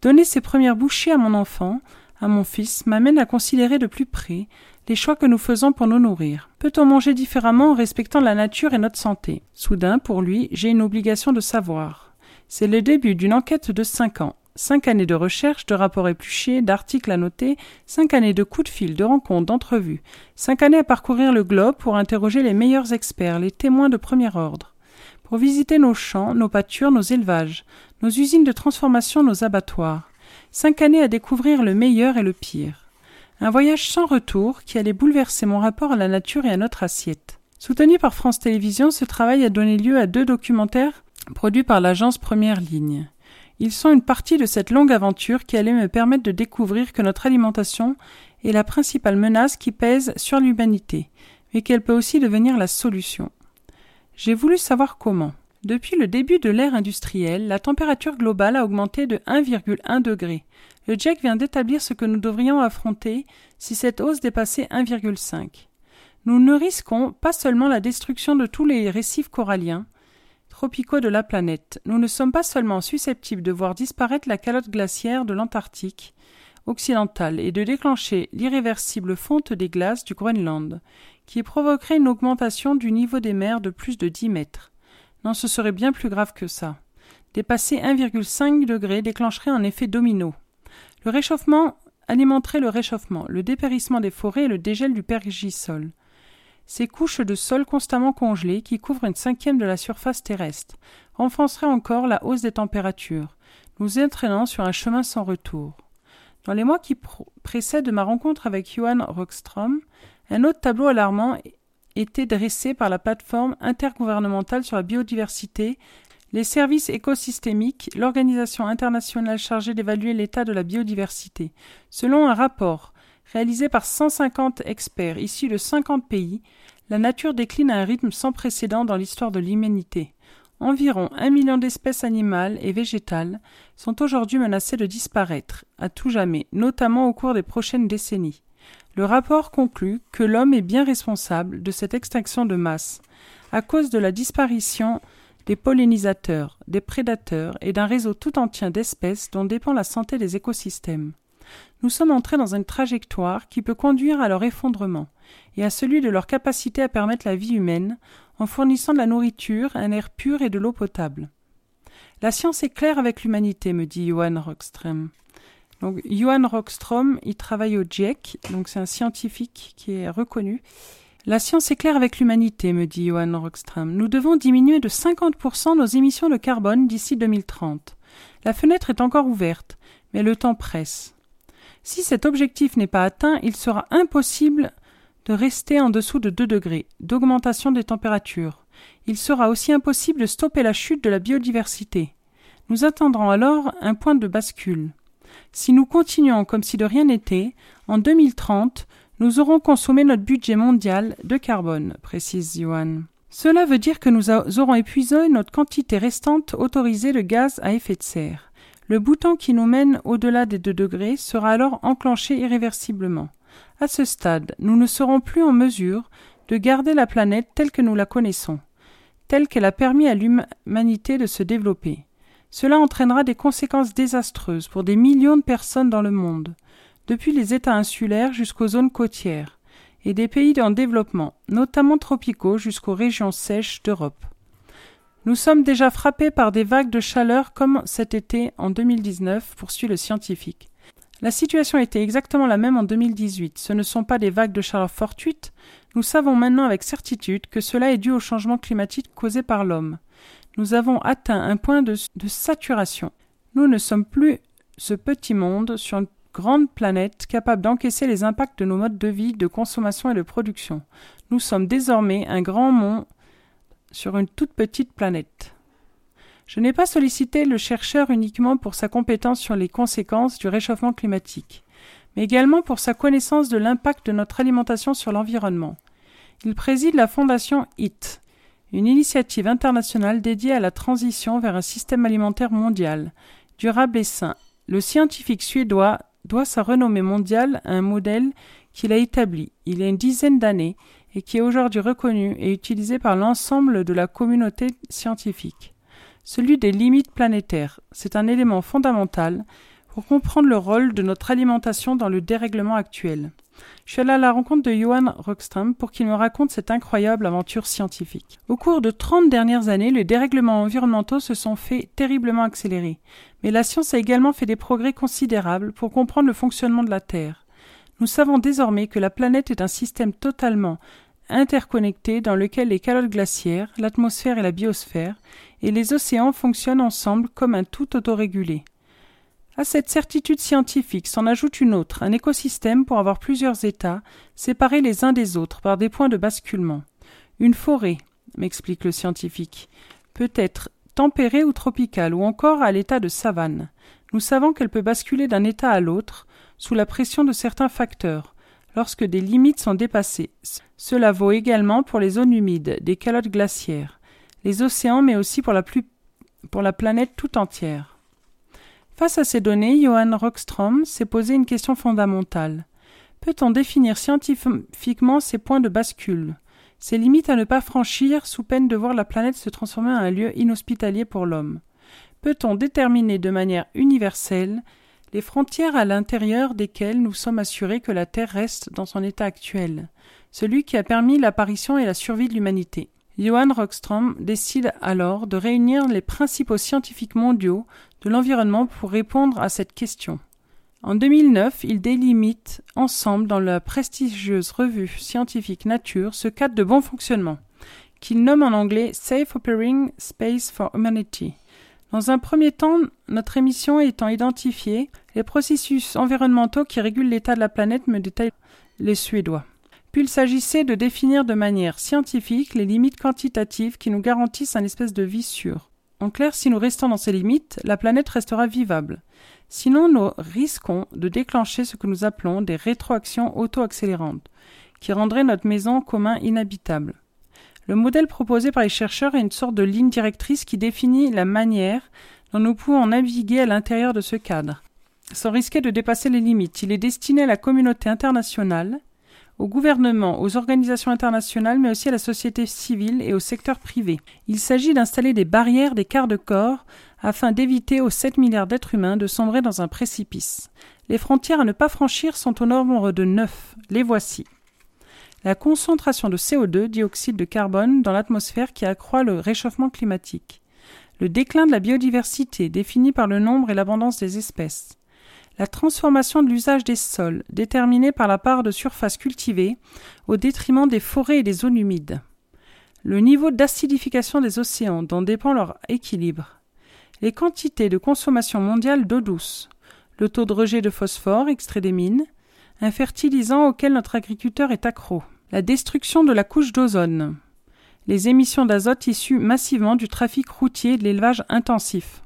S1: Donner ces premières bouchées à mon enfant, à mon fils, m'amène à considérer de plus près les choix que nous faisons pour nous nourrir. Peut-on manger différemment en respectant la nature et notre santé? Soudain, pour lui, j'ai une obligation de savoir. C'est le début d'une enquête de cinq ans. Cinq années de recherche, de rapports épluchés, d'articles à noter, cinq années de coups de fil, de rencontres, d'entrevues, cinq années à parcourir le globe pour interroger les meilleurs experts, les témoins de premier ordre, pour visiter nos champs, nos pâtures, nos élevages, nos usines de transformation, nos abattoirs, cinq années à découvrir le meilleur et le pire. Un voyage sans retour qui allait bouleverser mon rapport à la nature et à notre assiette. Soutenu par France Télévisions, ce travail a donné lieu à deux documentaires produits par l'agence Première Ligne. Ils sont une partie de cette longue aventure qui allait me permettre de découvrir que notre alimentation est la principale menace qui pèse sur l'humanité, mais qu'elle peut aussi devenir la solution. J'ai voulu savoir comment. Depuis le début de l'ère industrielle, la température globale a augmenté de 1,1 degré, le GIEC vient d'établir ce que nous devrions affronter si cette hausse dépassait 1,5. Nous ne risquons pas seulement la destruction de tous les récifs coralliens tropicaux de la planète, nous ne sommes pas seulement susceptibles de voir disparaître la calotte glaciaire de l'Antarctique occidentale et de déclencher l'irréversible fonte des glaces du Groenland, qui provoquerait une augmentation du niveau des mers de plus de 10 mètres. Non, ce serait bien plus grave que ça. Dépasser 1,5 degré déclencherait un effet domino. Le réchauffement alimenterait le réchauffement, le dépérissement des forêts et le dégel du pergisol. Ces couches de sol constamment congelées, qui couvrent une cinquième de la surface terrestre, renforceraient encore la hausse des températures, nous entraînant sur un chemin sans retour. Dans les mois qui précèdent ma rencontre avec Johan Rockström, un autre tableau alarmant était dressé par la plateforme intergouvernementale sur la biodiversité, les services écosystémiques, l'organisation internationale chargée d'évaluer l'état de la biodiversité. Selon un rapport réalisé par 150 experts issus de 50 pays, la nature décline à un rythme sans précédent dans l'histoire de l'humanité. Environ un million d'espèces animales et végétales sont aujourd'hui menacées de disparaître, à tout jamais, notamment au cours des prochaines décennies. Le rapport conclut que l'homme est bien responsable de cette extinction de masse, à cause de la disparition des pollinisateurs, des prédateurs et d'un réseau tout entier d'espèces dont dépend la santé des écosystèmes. Nous sommes entrés dans une trajectoire qui peut conduire à leur effondrement et à celui de leur capacité à permettre la vie humaine en fournissant de la nourriture, un air pur et de l'eau potable. La science est claire avec l'humanité, me dit Johan Rockström. Donc, Johan Rockström, il travaille au GIEC, donc c'est un scientifique qui est reconnu. La science est claire avec l'humanité, me dit Johan Rockström. Nous devons diminuer de 50% nos émissions de carbone d'ici 2030. La fenêtre est encore ouverte, mais le temps presse. Si cet objectif n'est pas atteint, il sera impossible de rester en dessous de 2 degrés d'augmentation des températures. Il sera aussi impossible de stopper la chute de la biodiversité. Nous attendrons alors un point de bascule. Si nous continuons comme si de rien n'était, en 2030, nous aurons consommé notre budget mondial de carbone, précise Johan. Cela veut dire que nous aurons épuisé notre quantité restante autorisée de gaz à effet de serre. Le bouton qui nous mène au-delà des 2 degrés sera alors enclenché irréversiblement. À ce stade, nous ne serons plus en mesure de garder la planète telle que nous la connaissons, telle qu'elle a permis à l'humanité de se développer. Cela entraînera des conséquences désastreuses pour des millions de personnes dans le monde, depuis les États insulaires jusqu'aux zones côtières, et des pays en développement, notamment tropicaux jusqu'aux régions sèches d'Europe. Nous sommes déjà frappés par des vagues de chaleur comme cet été en 2019, poursuit le scientifique. La situation était exactement la même en 2018. Ce ne sont pas des vagues de chaleur fortuites. Nous savons maintenant avec certitude que cela est dû au changement climatique causé par l'homme. Nous avons atteint un point de, de saturation. Nous ne sommes plus ce petit monde sur une grande planète capable d'encaisser les impacts de nos modes de vie, de consommation et de production. Nous sommes désormais un grand monde sur une toute petite planète. Je n'ai pas sollicité le chercheur uniquement pour sa compétence sur les conséquences du réchauffement climatique, mais également pour sa connaissance de l'impact de notre alimentation sur l'environnement. Il préside la fondation HIT, une initiative internationale dédiée à la transition vers un système alimentaire mondial, durable et sain. Le scientifique suédois doit sa renommée mondiale à un modèle qu'il a établi il y a une dizaine d'années et qui est aujourd'hui reconnu et utilisé par l'ensemble de la communauté scientifique. Celui des limites planétaires, c'est un élément fondamental pour comprendre le rôle de notre alimentation dans le dérèglement actuel. Je suis allé à la rencontre de Johan Rockström pour qu'il me raconte cette incroyable aventure scientifique. Au cours de trente dernières années, les dérèglements environnementaux se sont fait terriblement accélérer, mais la science a également fait des progrès considérables pour comprendre le fonctionnement de la Terre. Nous savons désormais que la planète est un système totalement interconnecté dans lequel les calottes glaciaires, l'atmosphère et la biosphère, et les océans fonctionnent ensemble comme un tout autorégulé. À cette certitude scientifique s'en ajoute une autre, un écosystème pour avoir plusieurs états, séparés les uns des autres par des points de basculement. Une forêt, m'explique le scientifique, peut être tempérée ou tropicale, ou encore à l'état de savane. Nous savons qu'elle peut basculer d'un état à l'autre, sous la pression de certains facteurs, lorsque des limites sont dépassées. Cela vaut également pour les zones humides, des calottes glaciaires, les océans, mais aussi pour la, planète tout entière. Face à ces données, Johan Rockström s'est posé une question fondamentale. Peut-on définir scientifiquement ces points de bascule, ces limites à ne pas franchir sous peine de voir la planète se transformer en un lieu inhospitalier pour l'homme? Peut-on déterminer de manière universelle les frontières à l'intérieur desquelles nous sommes assurés que la Terre reste dans son état actuel, celui qui a permis l'apparition et la survie de l'humanité. Johan Rockström décide alors de réunir les principaux scientifiques mondiaux de l'environnement pour répondre à cette question. En 2009, ils délimitent ensemble dans la prestigieuse revue scientifique Nature ce cadre de bon fonctionnement, qu'ils nomment en anglais Safe Operating Space for Humanity. Dans un premier temps, notre émission étant identifiée, les processus environnementaux qui régulent l'état de la planète me détaillent les Suédois. Puis il s'agissait de définir de manière scientifique les limites quantitatives qui nous garantissent un espèce de vie sûre. En clair, si nous restons dans ces limites, la planète restera vivable. Sinon, nous risquons de déclencher ce que nous appelons des rétroactions auto-accélérantes, qui rendraient notre maison commun inhabitable. Le modèle proposé par les chercheurs est une sorte de ligne directrice qui définit la manière dont nous pouvons naviguer à l'intérieur de ce cadre, sans risquer de dépasser les limites. Il est destiné à la communauté internationale, au gouvernement, aux organisations internationales, mais aussi à la société civile et au secteur privé. Il s'agit d'installer des barrières, des quarts de corps, afin d'éviter aux 7 milliards d'êtres humains de sombrer dans un précipice. Les frontières à ne pas franchir sont au nombre de neuf. Les voici. La concentration de CO2, dioxyde de carbone, dans l'atmosphère qui accroît le réchauffement climatique. Le déclin de la biodiversité, défini par le nombre et l'abondance des espèces la transformation de l'usage des sols, déterminée par la part de surface cultivée, au détriment des forêts et des zones humides. Le niveau d'acidification des océans, dont dépend leur équilibre. Les quantités de consommation mondiale d'eau douce. Le taux de rejet de phosphore extrait des mines. Un fertilisant auquel notre agriculteur est accro. La destruction de la couche d'ozone. Les émissions d'azote issues massivement du trafic routier et de l'élevage intensif.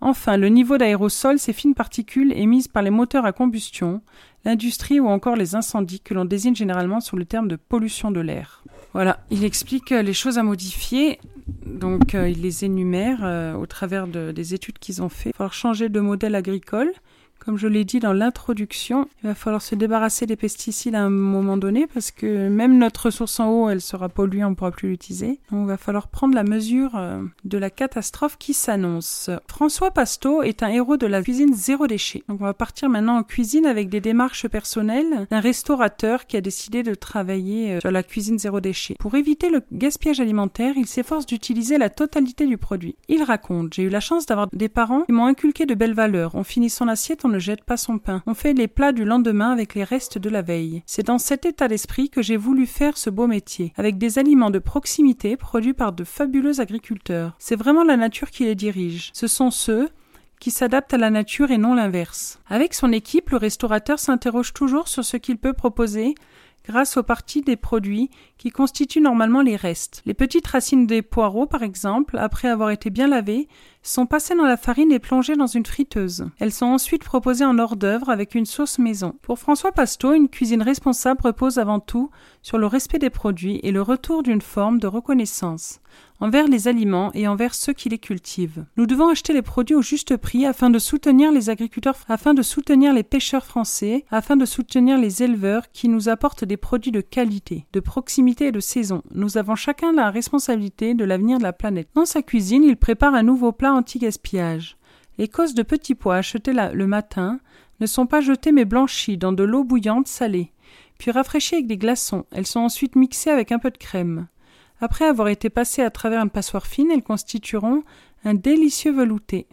S1: Enfin, le niveau d'aérosol, ces fines particules émises par les moteurs à combustion, l'industrie ou encore les incendies que l'on désigne généralement sous le terme de pollution de l'air. Voilà, il explique euh, les choses à modifier, donc euh, il les énumère euh, au travers des études qu'ils ont fait. Il va changer de modèle agricole, comme je l'ai dit dans l'introduction, il va falloir se débarrasser des pesticides à un moment donné parce que même notre ressource en eau, elle sera polluée, on ne pourra plus l'utiliser. Donc il va falloir prendre la mesure euh, de la catastrophe qui s'annonce. François Pasteau est un héros de la cuisine zéro déchet. Donc on va partir maintenant en cuisine avec des démarches personnelles d'un restaurateur qui a décidé de travailler euh, sur la cuisine zéro déchet. Pour éviter le gaspillage alimentaire, il s'efforce d'utiliser la totalité du produit. Il raconte, j'ai eu la chance d'avoir des parents qui m'ont inculqué de belles valeurs. On finit son assiette, ne jette pas son pain. On fait les plats du lendemain avec les restes de la veille. C'est dans cet état d'esprit que j'ai voulu faire ce beau métier, avec des aliments de proximité produits par de fabuleux agriculteurs. C'est vraiment la nature qui les dirige. Ce sont ceux qui s'adaptent à la nature et non l'inverse. Avec son équipe, le restaurateur s'interroge toujours sur ce qu'il peut proposer grâce aux parties des produits qui constituent normalement les restes. Les petites racines des poireaux, par exemple, après avoir été bien lavées, sont passées dans la farine et plongées dans une friteuse. Elles sont ensuite proposées en hors d'œuvre avec une sauce maison. Pour François Pasteau, une cuisine responsable repose avant tout sur le respect des produits et le retour d'une forme de reconnaissance envers les aliments et envers ceux qui les cultivent. Nous devons acheter les produits au juste prix afin de soutenir les agriculteurs, afin de soutenir les pêcheurs français, afin de soutenir les éleveurs qui nous apportent des produits de qualité, de proximité et de saison. Nous avons chacun la responsabilité de l'avenir de la planète. Dans sa cuisine, il prépare un nouveau plat anti-gaspillage. Les causes de petits pois achetés le matin ne sont pas jetées mais blanchies dans de l'eau bouillante salée, puis rafraîchies avec des glaçons. Elles sont ensuite mixées avec un peu de crème. Après avoir été passées à travers une passoire fine, elles constitueront un délicieux velouté.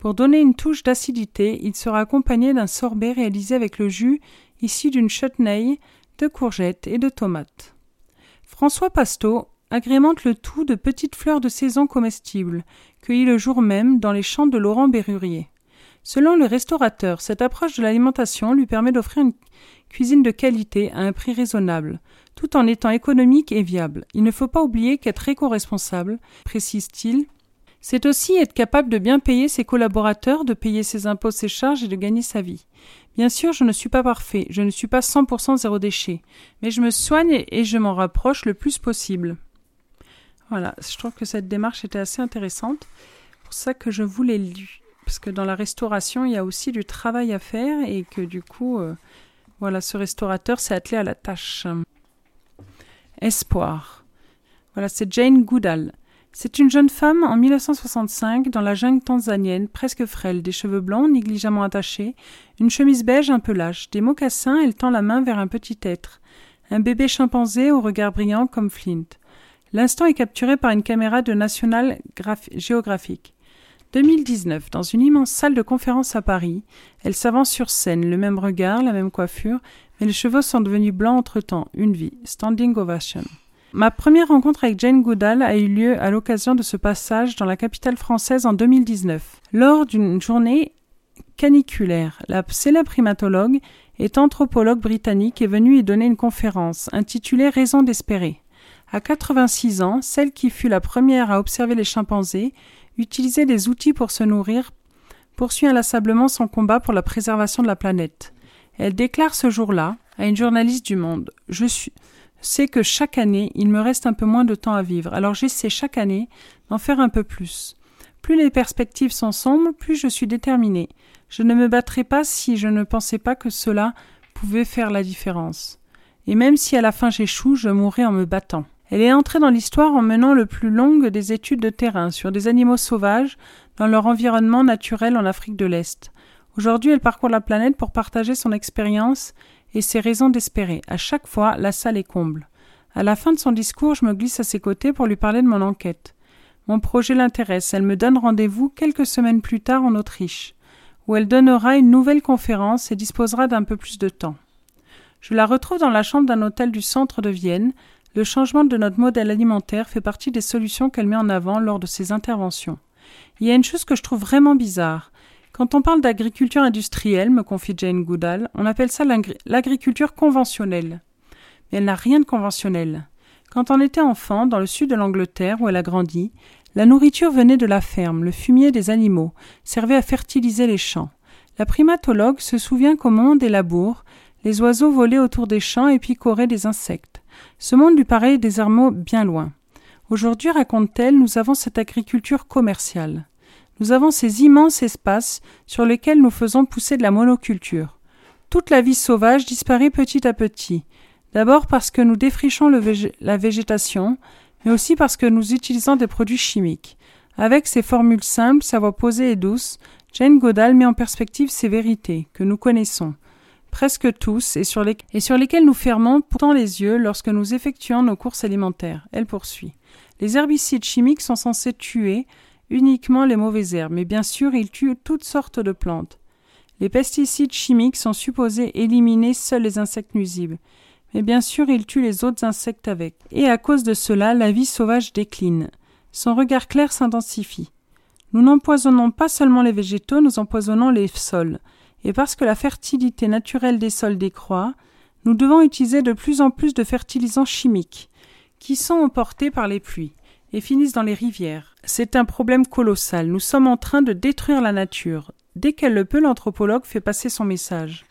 S1: Pour donner une touche d'acidité, il sera accompagné d'un sorbet réalisé avec le jus issu d'une chutney, de courgettes et de tomates. François Pasteau agrémente le tout de petites fleurs de saison comestibles, cueillies le jour même dans les champs de Laurent Berrurier. Selon le restaurateur, cette approche de l'alimentation lui permet d'offrir une cuisine de qualité à un prix raisonnable, tout en étant économique et viable. Il ne faut pas oublier qu'être éco-responsable, précise-t-il, c'est aussi être capable de bien payer ses collaborateurs, de payer ses impôts, ses charges et de gagner sa vie. Bien sûr, je ne suis pas parfait, je ne suis pas 100% zéro déchet, mais je me soigne et je m'en rapproche le plus possible. Voilà, je trouve que cette démarche était assez intéressante, pour ça que je vous l'ai lu. Parce que dans la restauration, il y a aussi du travail à faire et que du coup, euh, voilà, ce restaurateur s'est attelé à la tâche. Espoir. Voilà, c'est Jane Goodall. C'est une jeune femme en 1965 dans la jungle tanzanienne, presque frêle, des cheveux blancs négligemment attachés, une chemise beige un peu lâche, des mocassins, elle tend la main vers un petit être, un bébé chimpanzé au regard brillant comme Flint. L'instant est capturé par une caméra de National Geographic. 2019, dans une immense salle de conférence à Paris, elle s'avance sur scène, le même regard, la même coiffure, mais les cheveux sont devenus blancs entre-temps, une vie, standing ovation. Ma première rencontre avec Jane Goodall a eu lieu à l'occasion de ce passage dans la capitale française en 2019, lors d'une journée caniculaire. La célèbre primatologue et anthropologue britannique est venue y donner une conférence intitulée Raison d'espérer. À 86 ans, celle qui fut la première à observer les chimpanzés utiliser des outils pour se nourrir poursuit inlassablement son combat pour la préservation de la planète. Elle déclare ce jour-là à une journaliste du Monde Je sais que chaque année, il me reste un peu moins de temps à vivre, alors j'essaie chaque année d'en faire un peu plus. Plus les perspectives sont sombres, plus je suis déterminée. Je ne me battrai pas si je ne pensais pas que cela pouvait faire la différence. Et même si à la fin j'échoue, je mourrai en me battant. Elle est entrée dans l'histoire en menant le plus long des études de terrain sur des animaux sauvages dans leur environnement naturel en Afrique de l'Est. Aujourd'hui, elle parcourt la planète pour partager son expérience et ses raisons d'espérer. À chaque fois, la salle est comble. À la fin de son discours, je me glisse à ses côtés pour lui parler de mon enquête. Mon projet l'intéresse. Elle me donne rendez-vous quelques semaines plus tard en Autriche, où elle donnera une nouvelle conférence et disposera d'un peu plus de temps. Je la retrouve dans la chambre d'un hôtel du centre de Vienne, le changement de notre modèle alimentaire fait partie des solutions qu'elle met en avant lors de ses interventions. Il y a une chose que je trouve vraiment bizarre. Quand on parle d'agriculture industrielle, me confie Jane Goodall, on appelle ça l'agriculture conventionnelle. Mais elle n'a rien de conventionnel. Quand on était enfant, dans le sud de l'Angleterre où elle a grandi, la nourriture venait de la ferme, le fumier des animaux, servait à fertiliser les champs. La primatologue se souvient qu'au monde des labours, les oiseaux volaient autour des champs et picoraient des insectes. Ce monde lui paraît désormais bien loin. Aujourd'hui, raconte-t-elle, nous avons cette agriculture commerciale. Nous avons ces immenses espaces sur lesquels nous faisons pousser de la monoculture. Toute la vie sauvage disparaît petit à petit. D'abord parce que nous défrichons la végétation, mais aussi parce que nous utilisons des produits chimiques. Avec ses formules simples, sa voix posée et douce, Jane Goodall met en perspective ces vérités que nous connaissons presque tous, et sur, lesquels nous fermons pourtant les yeux lorsque nous effectuons nos courses alimentaires. Elle poursuit. Les herbicides chimiques sont censés tuer uniquement les mauvaises herbes, mais bien sûr ils tuent toutes sortes de plantes. Les pesticides chimiques sont supposés éliminer seuls les insectes nuisibles, mais bien sûr ils tuent les autres insectes avec. Et à cause de cela, la vie sauvage décline. Son regard clair s'intensifie. Nous n'empoisonnons pas seulement les végétaux, nous empoisonnons les sols et parce que la fertilité naturelle des sols décroît, nous devons utiliser de plus en plus de fertilisants chimiques, qui sont emportés par les pluies et finissent dans les rivières. C'est un problème colossal. Nous sommes en train de détruire la nature. Dès qu'elle le peut, l'anthropologue fait passer son message.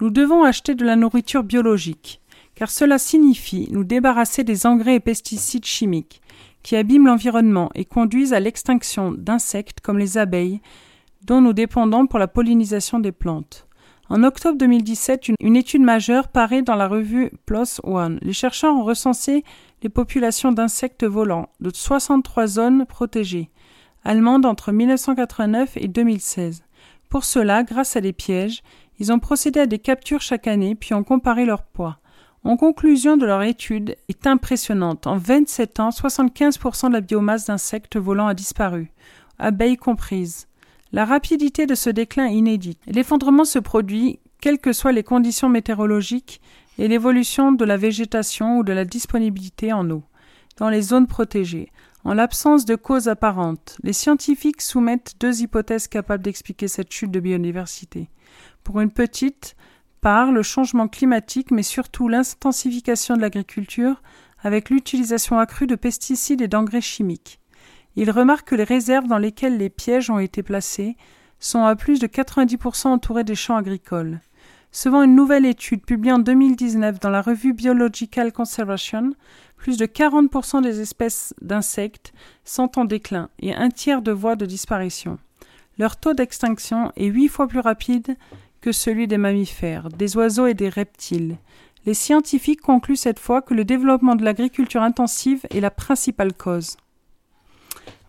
S1: Nous devons acheter de la nourriture biologique, car cela signifie nous débarrasser des engrais et pesticides chimiques, qui abîment l'environnement et conduisent à l'extinction d'insectes comme les abeilles, dont nous dépendons pour la pollinisation des plantes. En octobre 2017, une, étude majeure paraît dans la revue PLOS ONE. Les chercheurs ont recensé les populations d'insectes volants de 63 zones protégées allemandes entre 1989 et 2016. Pour cela, grâce à des pièges, ils ont procédé à des captures chaque année puis ont comparé leur poids. En conclusion de leur étude est impressionnante. En 27 ans, 75% de la biomasse d'insectes volants a disparu, abeilles comprises. La rapidité de ce déclin est inédite. L'effondrement se produit quelles que soient les conditions météorologiques et l'évolution de la végétation ou de la disponibilité en eau dans les zones protégées. En l'absence de cause apparente, les scientifiques soumettent deux hypothèses capables d'expliquer cette chute de biodiversité. Pour une petite part, le changement climatique, mais surtout l'intensification de l'agriculture avec l'utilisation accrue de pesticides et d'engrais chimiques. Il remarque que les réserves dans lesquelles les pièges ont été placés sont à plus de 90% entourées des champs agricoles. Selon une nouvelle étude publiée en 2019 dans la revue Biological Conservation, plus de 40% des espèces d'insectes sont en déclin et un tiers de voies de disparition. Leur taux d'extinction est huit fois plus rapide que celui des mammifères, des oiseaux et des reptiles. Les scientifiques concluent cette fois que le développement de l'agriculture intensive est la principale cause.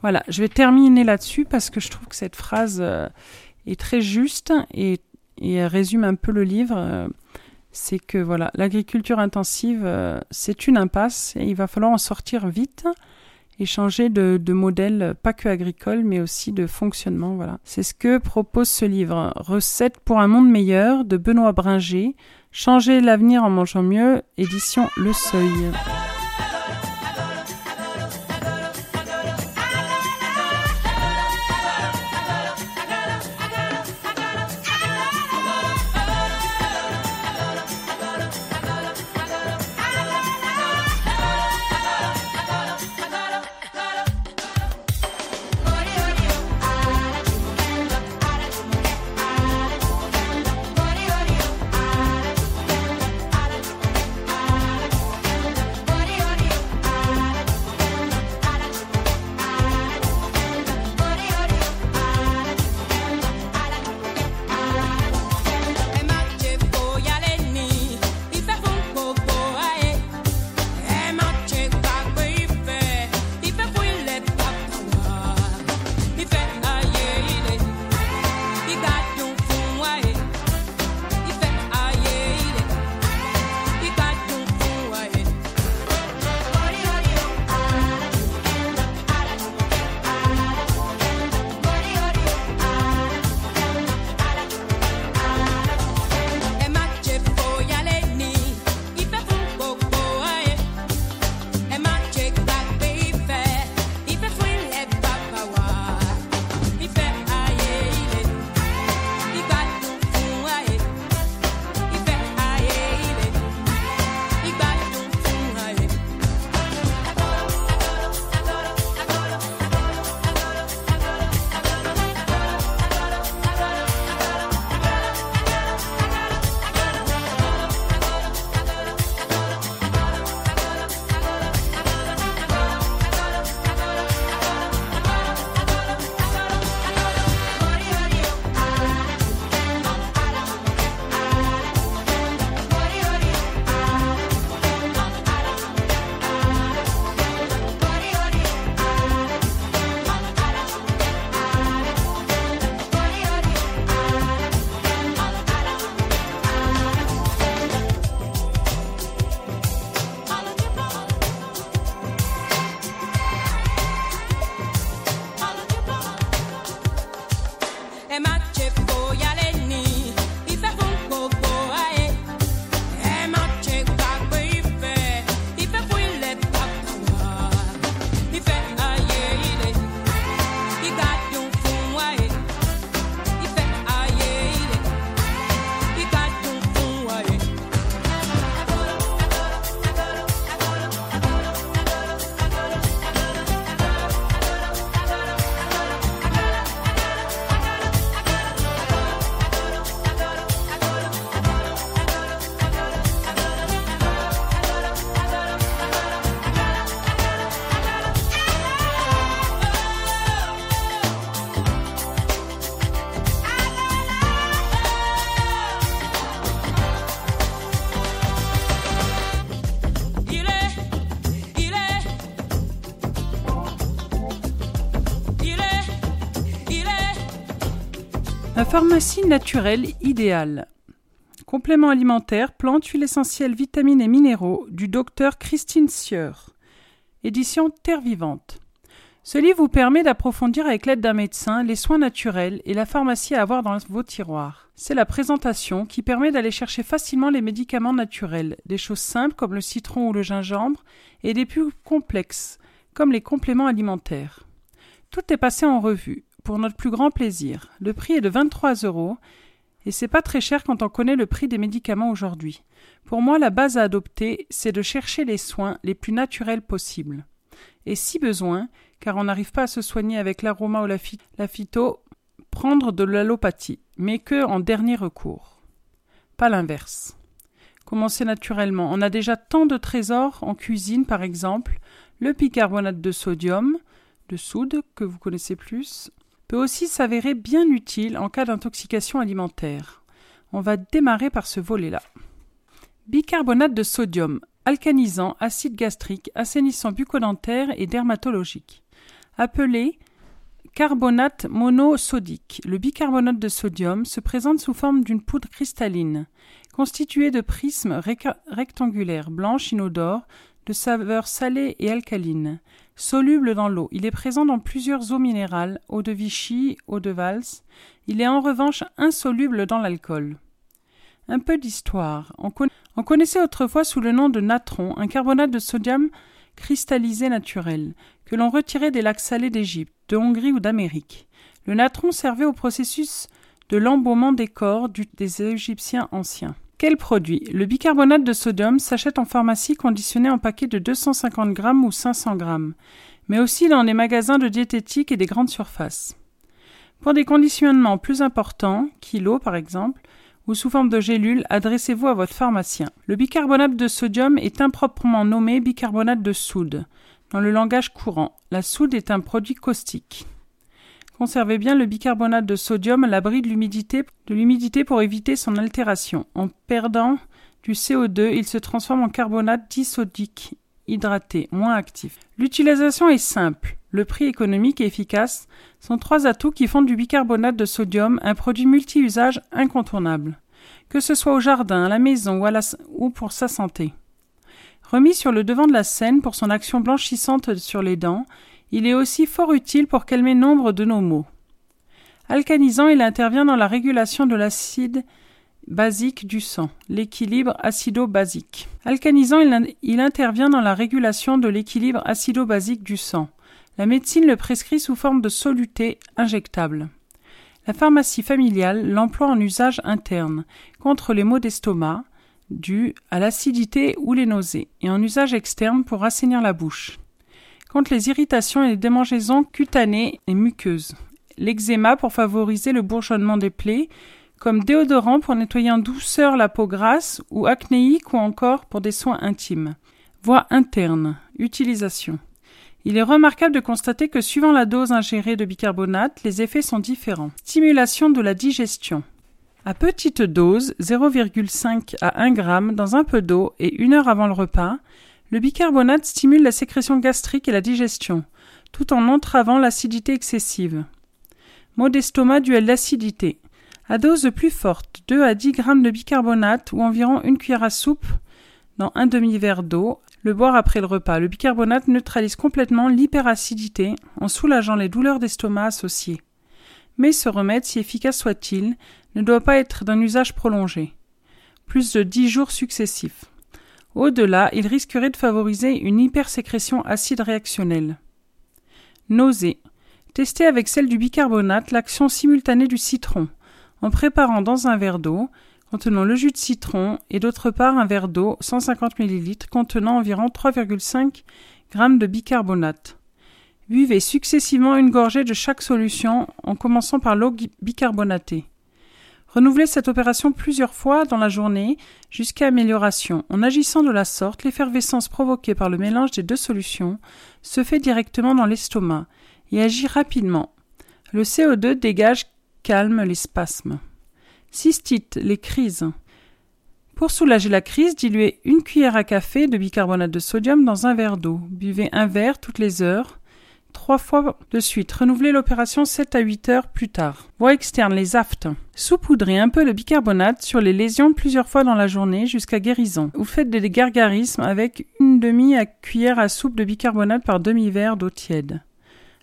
S1: Voilà, je vais terminer là-dessus parce que je trouve que cette phrase euh, est très juste et, résume un peu le livre. Euh, c'est que voilà, l'agriculture intensive, euh, c'est une impasse et il va falloir en sortir vite. et changer de, modèle, pas que agricole, mais aussi de fonctionnement. Voilà. C'est ce que propose ce livre. Recettes pour un monde meilleur de Benoît Bringer. Changer l'avenir en mangeant mieux, édition Le Seuil. Pharmacie naturelle idéale. Complément alimentaire, plantes, huiles essentielles, vitamines et minéraux du docteur Christine Sieur. Édition Terre Vivante. Ce livre vous permet d'approfondir avec l'aide d'un médecin les soins naturels et la pharmacie à avoir dans vos tiroirs. C'est la présentation qui permet d'aller chercher facilement les médicaments naturels, des choses simples comme le citron ou le gingembre, et des plus complexes, comme les compléments alimentaires. Tout est passé en revue pour notre plus grand plaisir. Le prix est de 23 euros et c'est pas très cher quand on connaît le prix des médicaments aujourd'hui. Pour moi, la base à adopter, c'est de chercher les soins les plus naturels possibles. Et si besoin, car on n'arrive pas à se soigner avec l'aroma ou la, phyto, prendre de l'allopathie, mais que en dernier recours. Pas l'inverse. Commencer naturellement. On a déjà tant de trésors en cuisine, par exemple, le bicarbonate de sodium, de soude, que vous connaissez plus, peut aussi s'avérer bien utile en cas d'intoxication alimentaire. On va démarrer par ce volet-là. Bicarbonate de sodium, alcanisant, acide gastrique, assainissant bucco-dentaire et dermatologique. Appelé carbonate monosodique, le bicarbonate de sodium se présente sous forme d'une poudre cristalline, constituée de prismes rectangulaires blanches inodores de saveur salée et alcaline. Soluble dans l'eau, il est présent dans plusieurs eaux minérales, eau de Vichy, eau de Valse. Il est en revanche insoluble dans l'alcool. Un peu d'histoire. On, on, connaissait autrefois sous le nom de natron un carbonate de sodium cristallisé naturel, que l'on retirait des lacs salés d'Égypte, de Hongrie ou d'Amérique. Le natron servait au processus de l'embaumement des corps des Égyptiens anciens. Quel produit? Le bicarbonate de sodium s'achète en pharmacie conditionné en paquets de 250 grammes ou 500 grammes, mais aussi dans les magasins de diététique et des grandes surfaces. Pour des conditionnements plus importants, kilos par exemple, ou sous forme de gélules, adressez-vous à votre pharmacien. Le bicarbonate de sodium est improprement nommé bicarbonate de soude. Dans le langage courant, la soude est un produit caustique. Conservez bien le bicarbonate de sodium à l'abri de l'humidité, pour éviter son altération. En perdant du CO2, il se transforme en carbonate disodique hydraté, moins actif. L'utilisation est simple. Le prix économique et efficace sont trois atouts qui font du bicarbonate de sodium un produit multi-usage incontournable, que ce soit au jardin, à la maison ou, ou pour sa santé. Remis sur le devant de la scène pour son action blanchissante sur les dents, il est aussi fort utile pour calmer nombre de nos maux. Alcanisant, il intervient dans la régulation de l'acide basique du sang, l'équilibre acido-basique. Alcanisant, il, intervient dans la régulation de l'équilibre acido-basique du sang. La médecine le prescrit sous forme de soluté injectable. La pharmacie familiale l'emploie en usage interne, contre les maux d'estomac, dus à l'acidité ou les nausées, et en usage externe pour assainir la bouche contre les irritations et les démangeaisons cutanées et muqueuses, l'eczéma pour favoriser le bourgeonnement des plaies, comme déodorant pour nettoyer en douceur la peau grasse ou acnéique ou encore pour des soins intimes. Voie interne. Utilisation. Il est remarquable de constater que suivant la dose ingérée de bicarbonate, les effets sont différents. Stimulation de la digestion. À petite dose, 0,5 à 1 g dans un peu d'eau et une heure avant le repas, le bicarbonate stimule la sécrétion gastrique et la digestion, tout en entravant l'acidité excessive. Maux d'estomac dû à l'acidité. À dose plus forte, 2 à 10 g de bicarbonate ou environ une cuillère à soupe dans un demi-verre d'eau, le boire après le repas. Le bicarbonate neutralise complètement l'hyperacidité en soulageant les douleurs d'estomac associées. Mais ce remède, si efficace soit-il, ne doit pas être d'un usage prolongé. Plus de 10 jours successifs. Au-delà, il risquerait de favoriser une hypersécrétion acide réactionnelle. Nausée. Tester avec celle du bicarbonate l'action simultanée du citron, en préparant dans un verre d'eau contenant le jus de citron et d'autre part un verre d'eau 150 ml contenant environ 3,5 g de bicarbonate. Buvez successivement une gorgée de chaque solution en commençant par l'eau bicarbonatée. Renouvelez cette opération plusieurs fois dans la journée jusqu'à amélioration. En agissant de la sorte, l'effervescence provoquée par le mélange des deux solutions se fait directement dans l'estomac et agit rapidement. Le CO2 dégage calme les spasmes. Cystite, les crises. Pour soulager la crise, diluez une cuillère à café de bicarbonate de sodium dans un verre d'eau. Buvez un verre toutes les heures trois fois de suite. Renouvelez l'opération 7 à 8 heures plus tard. Voie externe, les aftes. Saupoudrez un peu de bicarbonate sur les lésions plusieurs fois dans la journée jusqu'à guérison. Ou faites des gargarismes avec une demi-cuillère à soupe de bicarbonate par demi-verre d'eau tiède.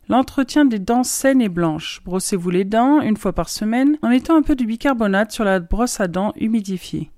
S1: L'entretien des dents saines et blanches. Brossez-vous les dents une fois par semaine en mettant un peu de bicarbonate sur la brosse à dents humidifiée.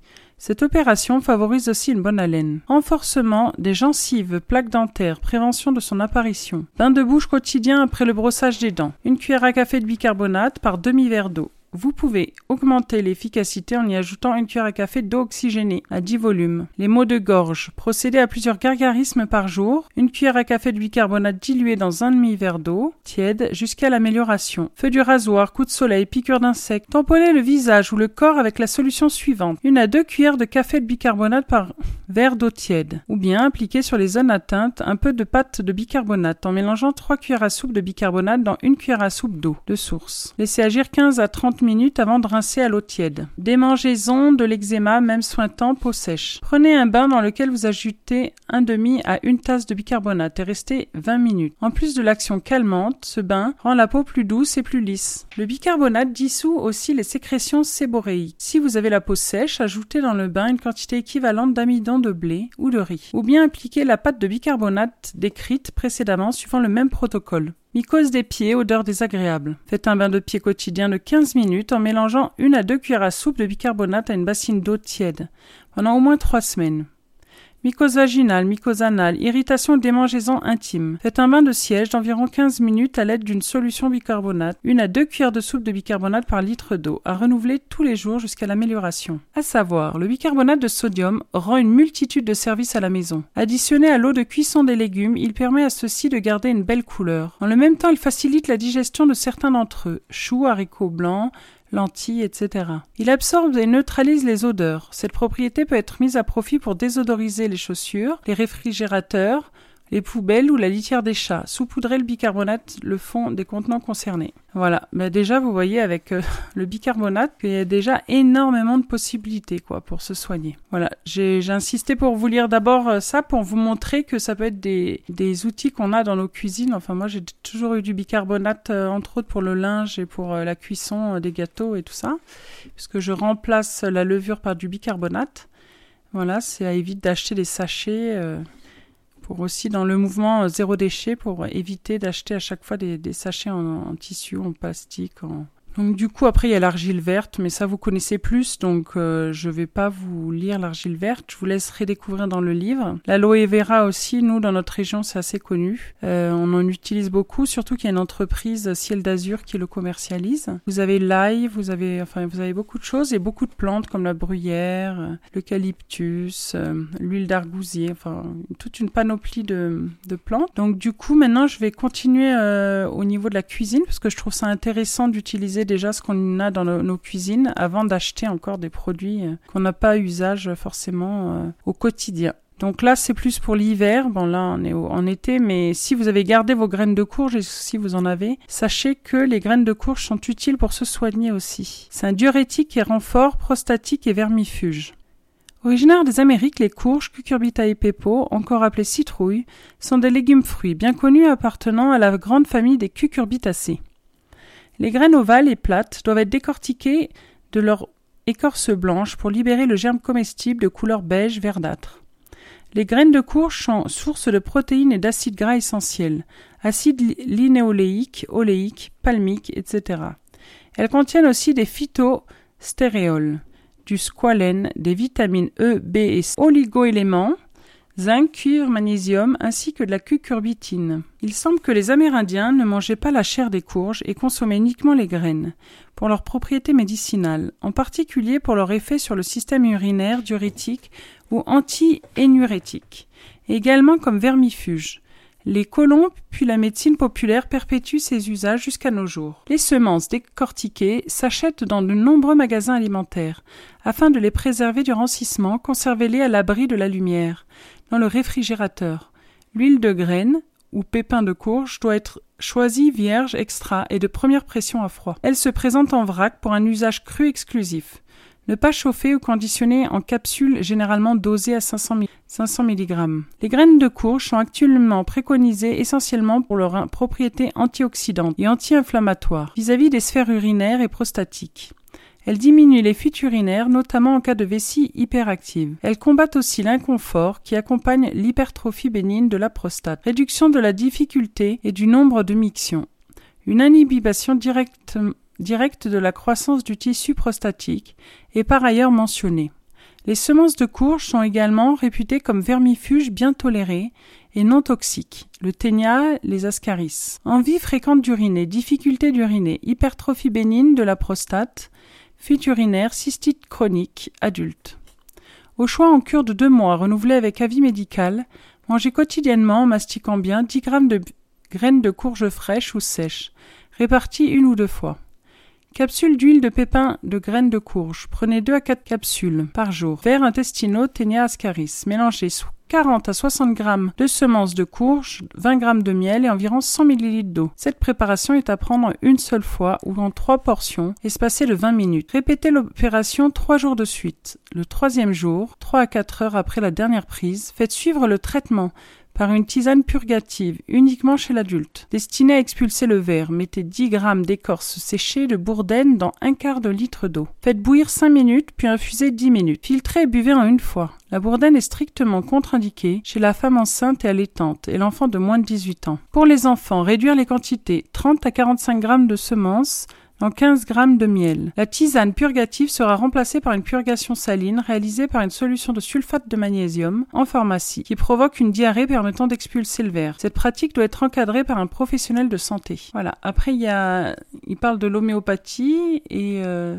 S1: Cette opération favorise aussi une bonne haleine. Renforcement des gencives, plaques dentaires, prévention de son apparition. Bain de bouche quotidien après le brossage des dents. Une cuillère à café de bicarbonate par demi-verre d'eau. Vous pouvez augmenter l'efficacité en y ajoutant une cuillère à café d'eau oxygénée à 10 volumes. Les maux de gorge. Procédez à plusieurs gargarismes par jour. Une cuillère à café de bicarbonate diluée dans un demi-verre d'eau tiède jusqu'à l'amélioration. Feu du rasoir, coup de soleil, piqûre d'insectes. Tamponnez le visage ou le corps avec la solution suivante. Une à deux cuillères de café de bicarbonate par verre d'eau tiède. Ou bien appliquez sur les zones atteintes un peu de pâte de bicarbonate en mélangeant trois cuillères à soupe de bicarbonate dans une cuillère à soupe d'eau de source. Laissez agir 15 à 30 30 minutes avant de rincer à l'eau tiède. Démangeaison de l'eczéma, même sointant, peau sèche. Prenez un bain dans lequel vous ajoutez un demi à une tasse de bicarbonate et restez 20 minutes. En plus de l'action calmante, ce bain rend la peau plus douce et plus lisse. Le bicarbonate dissout aussi les sécrétions séboréiques. Si vous avez la peau sèche, ajoutez dans le bain une quantité équivalente d'amidon de blé ou de riz. Ou bien appliquez la pâte de bicarbonate décrite précédemment suivant le même protocole. Mycose des pieds, odeur désagréable. Faites un bain de pied quotidien de 15 minutes en mélangeant une à deux cuillères à soupe de bicarbonate à une bassine d'eau tiède pendant au moins trois semaines. Mycose vaginale, mycose anale, irritation démangeaison intime. Faites un bain de siège d'environ 15 minutes à l'aide d'une solution bicarbonate, une à deux cuillères de soupe de bicarbonate par litre d'eau, à renouveler tous les jours jusqu'à l'amélioration. À savoir, le bicarbonate de sodium rend une multitude de services à la maison. Additionné à l'eau de cuisson des légumes, il permet à ceux-ci de garder une belle couleur. En le même temps, il facilite la digestion de certains d'entre eux, choux, haricots blancs, lentilles, etc. Il absorbe et neutralise les odeurs. Cette propriété peut être mise à profit pour désodoriser les chaussures, les réfrigérateurs, les poubelles ou la litière des chats. Saupoudrer le bicarbonate le fond des contenants concernés. Voilà, mais déjà vous voyez avec euh, le bicarbonate qu'il y a déjà énormément de possibilités quoi pour se soigner. Voilà, j'ai insisté pour vous lire d'abord euh, ça pour vous montrer que ça peut être des, des outils qu'on a dans nos cuisines. Enfin moi j'ai toujours eu du bicarbonate euh, entre autres pour le linge et pour la cuisson des gâteaux et tout ça, puisque je remplace la levure par du bicarbonate. Voilà, c'est à éviter d'acheter des sachets pour aussi dans le mouvement euh, zéro déchet pour éviter d'acheter à chaque fois des, sachets en, en, tissu, en plastique, en, donc du coup après il y a l'argile verte, mais ça vous connaissez plus, donc euh, je vais pas vous lire l'argile verte, je vous laisserai découvrir dans le livre. L'aloe vera aussi, nous dans notre région c'est assez connu, euh, on en utilise beaucoup, surtout qu'il y a une entreprise Ciel d'Azur qui le commercialise. Vous avez l'ail, vous avez enfin vous avez beaucoup de choses et beaucoup de plantes comme la bruyère, l'eucalyptus, euh, l'huile d'argousier, enfin toute une panoplie de, de plantes. Donc du coup maintenant je vais continuer euh, au niveau de la cuisine parce que je trouve ça intéressant d'utiliser déjà ce qu'on a dans nos, cuisines avant d'acheter encore des produits euh, qu'on n'a pas usage forcément euh, au quotidien. Donc là, c'est plus pour l'hiver. Bon, là, on est en été, mais si vous avez gardé vos graines de courge et si vous en avez, sachez que les graines de courge sont utiles pour se soigner aussi. C'est un diurétique et renfort prostatique et vermifuge. Originaires des Amériques, les courges, Cucurbitae pepo, encore appelées citrouilles, sont des légumes fruits bien connus appartenant à la grande famille des cucurbitacées. Les graines ovales et plates doivent être décortiquées de leur écorce blanche pour libérer le germe comestible de couleur beige verdâtre. Les graines de courge sont source de protéines et d'acides gras essentiels, acides linéoléiques, oléiques, palmiques, etc. Elles contiennent aussi des phytostéréols, du squalène, des vitamines E, B et C, oligoéléments, zinc, cuivre, magnésium, ainsi que de la cucurbitine. Il semble que les Amérindiens ne mangeaient pas la chair des courges et consommaient uniquement les graines, pour leurs propriétés médicinales, en particulier pour leur effet sur le système urinaire, diurétique ou anti-énurétique, également comme vermifuge. Les colons puis la médecine populaire perpétuent ces usages jusqu'à nos jours. Les semences décortiquées s'achètent dans de nombreux magasins alimentaires. Afin de les préserver du rancissement, conservez-les à l'abri de la lumière dans le réfrigérateur. L'huile de graine ou pépin de courge doit être choisie vierge extra et de première pression à froid. Elle se présente en vrac pour un usage cru exclusif. Ne pas chauffer ou conditionner en capsule généralement dosée à 500, mg. Les graines de courge sont actuellement préconisées essentiellement pour leurs propriétés antioxydantes et anti-inflammatoires vis-à-vis des sphères urinaires et prostatiques. Elle diminue les fuites urinaires, notamment en cas de vessie hyperactive. Elle combat aussi l'inconfort qui accompagne l'hypertrophie bénigne de la prostate, réduction de la difficulté et du nombre de mictions. Une inhibition directe, directe de la croissance du tissu prostatique est par ailleurs mentionnée. Les semences de courge sont également réputées comme vermifuges bien tolérés et non toxiques. Le ténia, les ascaris. Envie fréquente d'uriner, difficulté d'uriner, hypertrophie bénigne de la prostate, fuite urinaire, cystite chronique, adulte. Au choix en cure de deux mois, renouvelé avec avis médical, mangez quotidiennement, en mastiquant bien, 10 grammes de graines de courge fraîches ou sèches, réparties une ou deux fois. Capsule d'huile de pépins de graines de courge. Prenez deux à quatre capsules par jour. Verre intestinaux Ténia ascaris. Mélangez 40 à 60 grammes de semences de courge, 20 grammes de miel et environ 100 ml d'eau. Cette préparation est à prendre une seule fois ou en trois portions, espacées de 20 minutes. Répétez l'opération trois jours de suite. Le troisième jour, 3 à 4 heures après la dernière prise, faites suivre le traitement par une tisane purgative, uniquement chez l'adulte. Destinée à expulser le verre, mettez 10 grammes d'écorce séchée de bourdaine dans un quart de litre d'eau. Faites bouillir 5 minutes, puis infusez 10 minutes. Filtrez et buvez en une fois. La bourdaine est strictement contre-indiquée chez la femme enceinte et allaitante et l'enfant de moins de 18 ans. Pour les enfants, réduire les quantités 30 à 45 grammes de semences, en 15 g de miel. La tisane purgative sera remplacée par une purgation saline réalisée par une solution de sulfate de magnésium en pharmacie qui provoque une diarrhée permettant d'expulser le verre. Cette pratique doit être encadrée par un professionnel de santé. Voilà. Après, il y a, il parle de l'homéopathie et euh,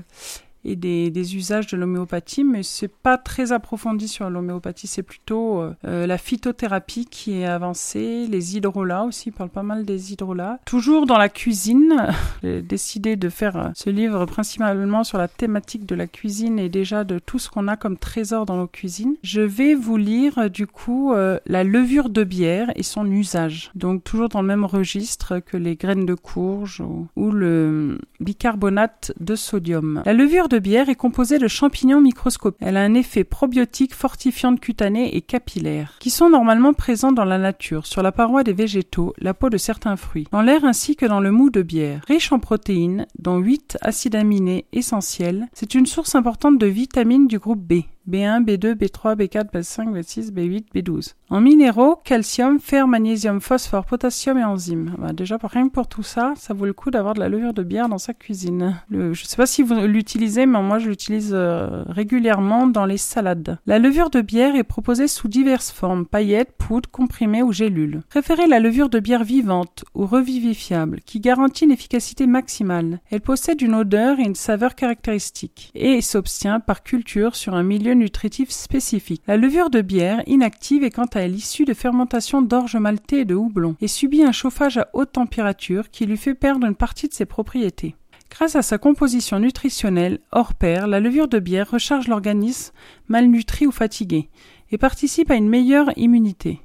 S1: et des, usages de l'homéopathie, mais c'est pas très approfondi sur l'homéopathie, c'est plutôt euh, euh, la phytothérapie qui est avancée, les hydrolats aussi, il parle pas mal des hydrolats. Toujours dans la cuisine, j'ai décidé de faire euh, ce livre principalement sur la thématique de la cuisine et déjà de tout ce qu'on a comme trésor dans nos cuisines. Je vais vous lire du coup la levure de bière et son usage. Donc toujours dans le même registre que les graines de courge ou, le bicarbonate de sodium. La levure bière est composée de champignons microscopiques. Elle a un effet probiotique fortifiant cutané et capillaire, qui sont normalement présents dans la nature, sur la paroi des végétaux, la peau de certains fruits, dans l'air ainsi que dans le mou de bière. Riche en protéines, dont 8 acides aminés essentiels, c'est une source importante de vitamines du groupe B. B1, B2, B3, B4, B5, B6, B8, B12. En minéraux, calcium, fer, magnésium, phosphore, potassium et enzymes. Bah, déjà, rien que pour tout ça, ça vaut le coup d'avoir de la levure de bière dans sa cuisine. je ne sais pas si vous l'utilisez, mais moi je l'utilise euh, régulièrement dans les salades. La levure de bière est proposée sous diverses formes, paillettes, poudre, comprimées ou gélules. Préférez la levure de bière vivante ou revivifiable, qui garantit une efficacité maximale. Elle possède une odeur et une saveur caractéristiques, et s'obtient par culture sur un milieu nutritif spécifique. La levure de bière, inactive, est quant à elle issue de fermentation d'orge maltais et de houblon, et subit un chauffage à haute température qui lui fait perdre une partie de ses propriétés. Grâce à sa composition nutritionnelle hors pair, la levure de bière recharge l'organisme malnutri ou fatigué et participe à une meilleure immunité.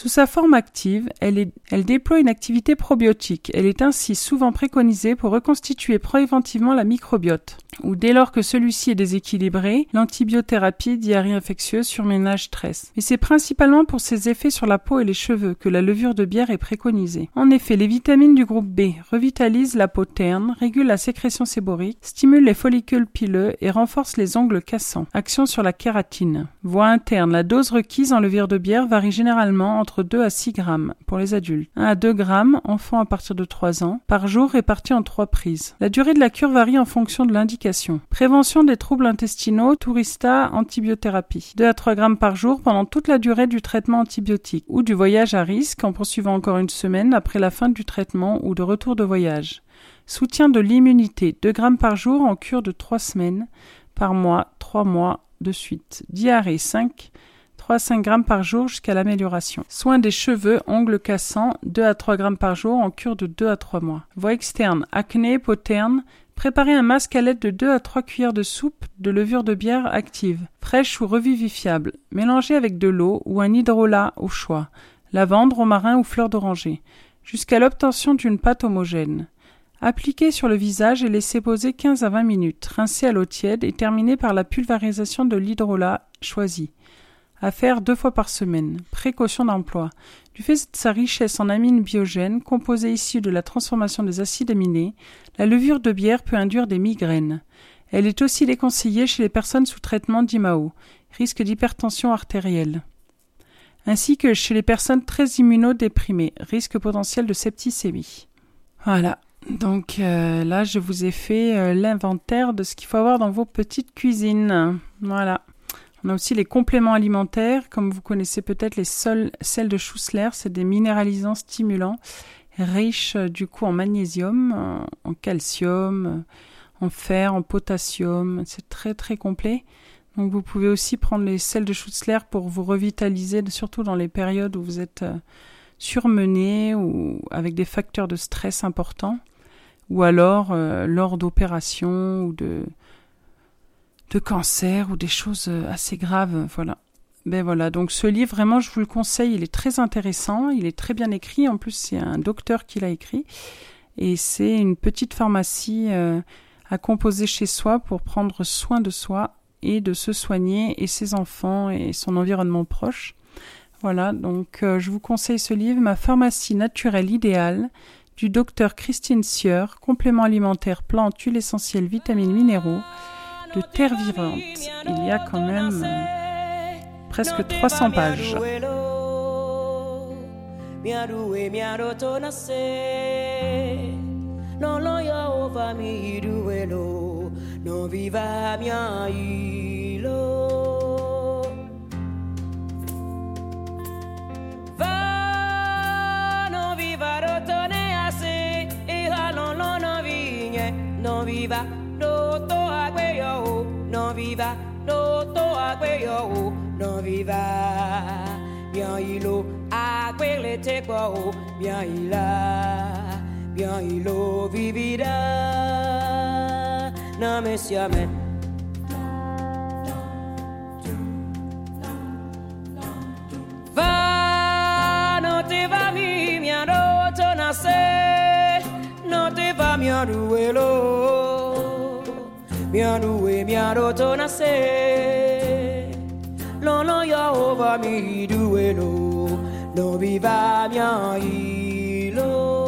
S1: Sous sa forme active, elle, déploie une activité probiotique. Elle est ainsi souvent préconisée pour reconstituer préventivement la microbiote, ou dès lors que celui-ci est déséquilibré, l'antibiothérapie, diarrhée infectieuse, surménage, stress. Mais c'est principalement pour ses effets sur la peau et les cheveux que la levure de bière est préconisée. En effet, les vitamines du groupe B revitalisent la peau terne, régulent la sécrétion séborique, stimulent les follicules pileux et renforcent les ongles cassants. Action sur la kératine. Voie interne, la dose requise en levure de bière varie généralement entre 2 à 6 grammes pour les adultes, 1 à 2 grammes, enfants à partir de 3 ans, par jour répartis en 3 prises. La durée de la cure varie en fonction de l'indication. Prévention des troubles intestinaux, tourista, antibiothérapie. 2 à 3 grammes par jour pendant toute la durée du traitement antibiotique ou du voyage à risque en poursuivant encore une semaine après la fin du traitement ou de retour de voyage. Soutien de l'immunité, 2 grammes par jour en cure de 3 semaines, par mois, 3 mois de suite. Diarrhée 5 3 à 5 grammes par jour jusqu'à l'amélioration. Soins des cheveux, ongles cassants, 2 à 3 grammes par jour en cure de 2 à 3 mois. Voie externe, acné, peau terne, Préparez un masque à l'aide de 2 à 3 cuillères de soupe de levure de bière active, fraîche ou revivifiable. Mélangez avec de l'eau ou un hydrolat au choix, lavande, romarin ou fleur d'oranger, jusqu'à l'obtention d'une pâte homogène. Appliquez sur le visage et laissez poser 15 à 20 minutes. Rincez à l'eau tiède et terminez par la pulvérisation de l'hydrolat choisi à faire deux fois par semaine. Précaution d'emploi. Du fait de sa richesse en amines biogènes, composées issues de la transformation des acides aminés, la levure de bière peut induire des migraines. Elle est aussi déconseillée chez les personnes sous traitement d'IMAO, risque d'hypertension artérielle, ainsi que chez les personnes très immunodéprimées, risque potentiel de septicémie. Voilà. Donc euh, là, je vous ai fait euh, l'inventaire de ce qu'il faut avoir dans vos petites cuisines. Voilà. On a aussi les compléments alimentaires, comme vous connaissez peut-être les sels, de Schussler, c'est des minéralisants stimulants riches euh, du coup en magnésium, en, calcium, euh, en fer, en potassium, c'est très très complet. Donc vous pouvez aussi prendre les sels de Schutzler pour vous revitaliser, surtout dans les périodes où vous êtes euh, surmené ou avec des facteurs de stress importants, ou alors lors d'opérations ou de, de cancer ou des choses euh, assez graves, voilà. Ben voilà, donc ce livre, vraiment, je vous le conseille, il est très intéressant, il est très bien écrit, en plus c'est un docteur qui l'a écrit, et c'est une petite pharmacie euh, à composer chez soi pour prendre soin de soi et de se soigner et ses enfants et son environnement proche. Voilà, donc euh, je vous conseille ce livre, Ma pharmacie naturelle idéale, du docteur Christine Sieur, complément alimentaire, plantes, huiles essentielles, vitamines, minéraux, de terre vivante. Il y a quand même euh, presque 300 pages.
S2: non viva do to agwe yo non viva. Bien ilo agwe le te kwa bien ila bien ilo vivida. Na me siame va no te va mi mi ado to nascer miaruelo mianuwe miaroto na se lono yehova mi duwe no no biva miailo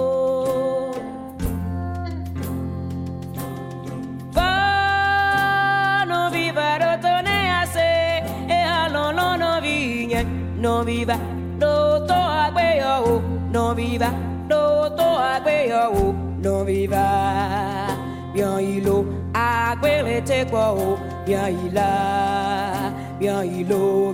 S2: No viva, no to agbeyọ̀wò, no viva, no to agbeyọ̀wò, no viva, mi ò ìlò. Yo non viva bien ilo akwele te kwa o bien ila bien ilo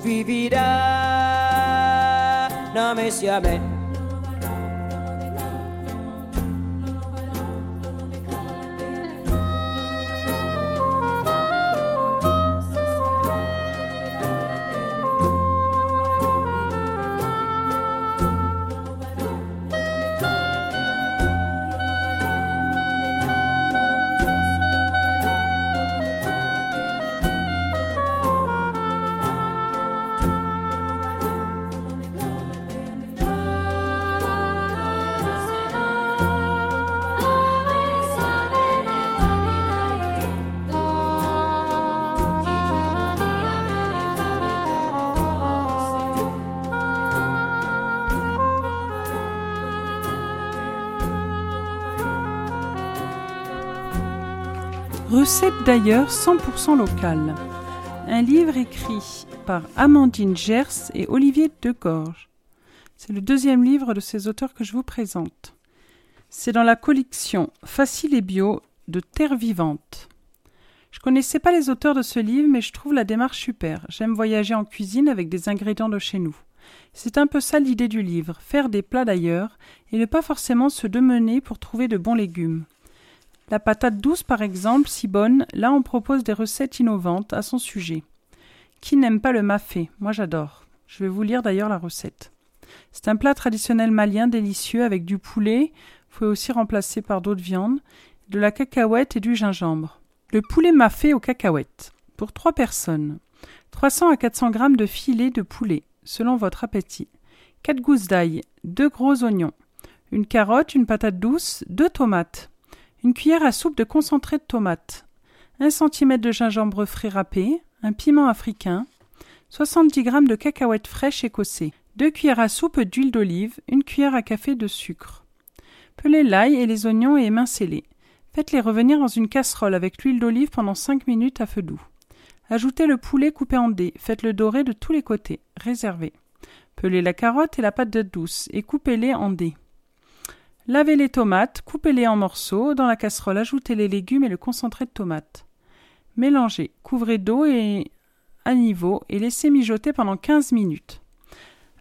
S1: Recette d'ailleurs 100% locale. Un livre écrit par Amandine Gers et Olivier Degorge. C'est le deuxième livre de ces auteurs que je vous présente. C'est dans la collection Facile et bio de Terre vivante. Je connaissais pas les auteurs de ce livre, mais je trouve la démarche super. J'aime voyager en cuisine avec des ingrédients de chez nous. C'est un peu ça l'idée du livre, faire des plats d'ailleurs, et ne pas forcément se demener pour trouver de bons légumes. La patate douce, par exemple, si bonne, là on propose des recettes innovantes à son sujet. Qui n'aime pas le mafé? Moi j'adore. Je vais vous lire d'ailleurs la recette. C'est un plat traditionnel malien délicieux avec du poulet, vous pouvez aussi remplacer par d'autres viandes, de la cacahuète et du gingembre. Le poulet mafé aux cacahuètes. Pour trois personnes. 300 à 400 grammes de filet de poulet, selon votre appétit. 4 gousses d'ail, 2 gros oignons, une carotte, une patate douce, deux tomates, une cuillère à soupe de concentré de tomate, un centimètre de gingembre frais râpé, un piment africain, 70 g de cacahuètes fraîches écossées, deux cuillères à soupe d'huile d'olive, une cuillère à café de sucre. Pelez l'ail et les oignons et émincez-les. Faites-les revenir dans une casserole avec l'huile d'olive pendant 5 minutes à feu doux. Ajoutez le poulet coupé en dés, faites-le dorer de tous les côtés, réservez. Pelez la carotte et la pâte douce et coupez-les en dés. Lavez les tomates, coupez-les en morceaux. Dans la casserole, ajoutez les légumes et le concentré de tomates. Mélangez, couvrez d'eau et à niveau et laissez mijoter pendant 15 minutes.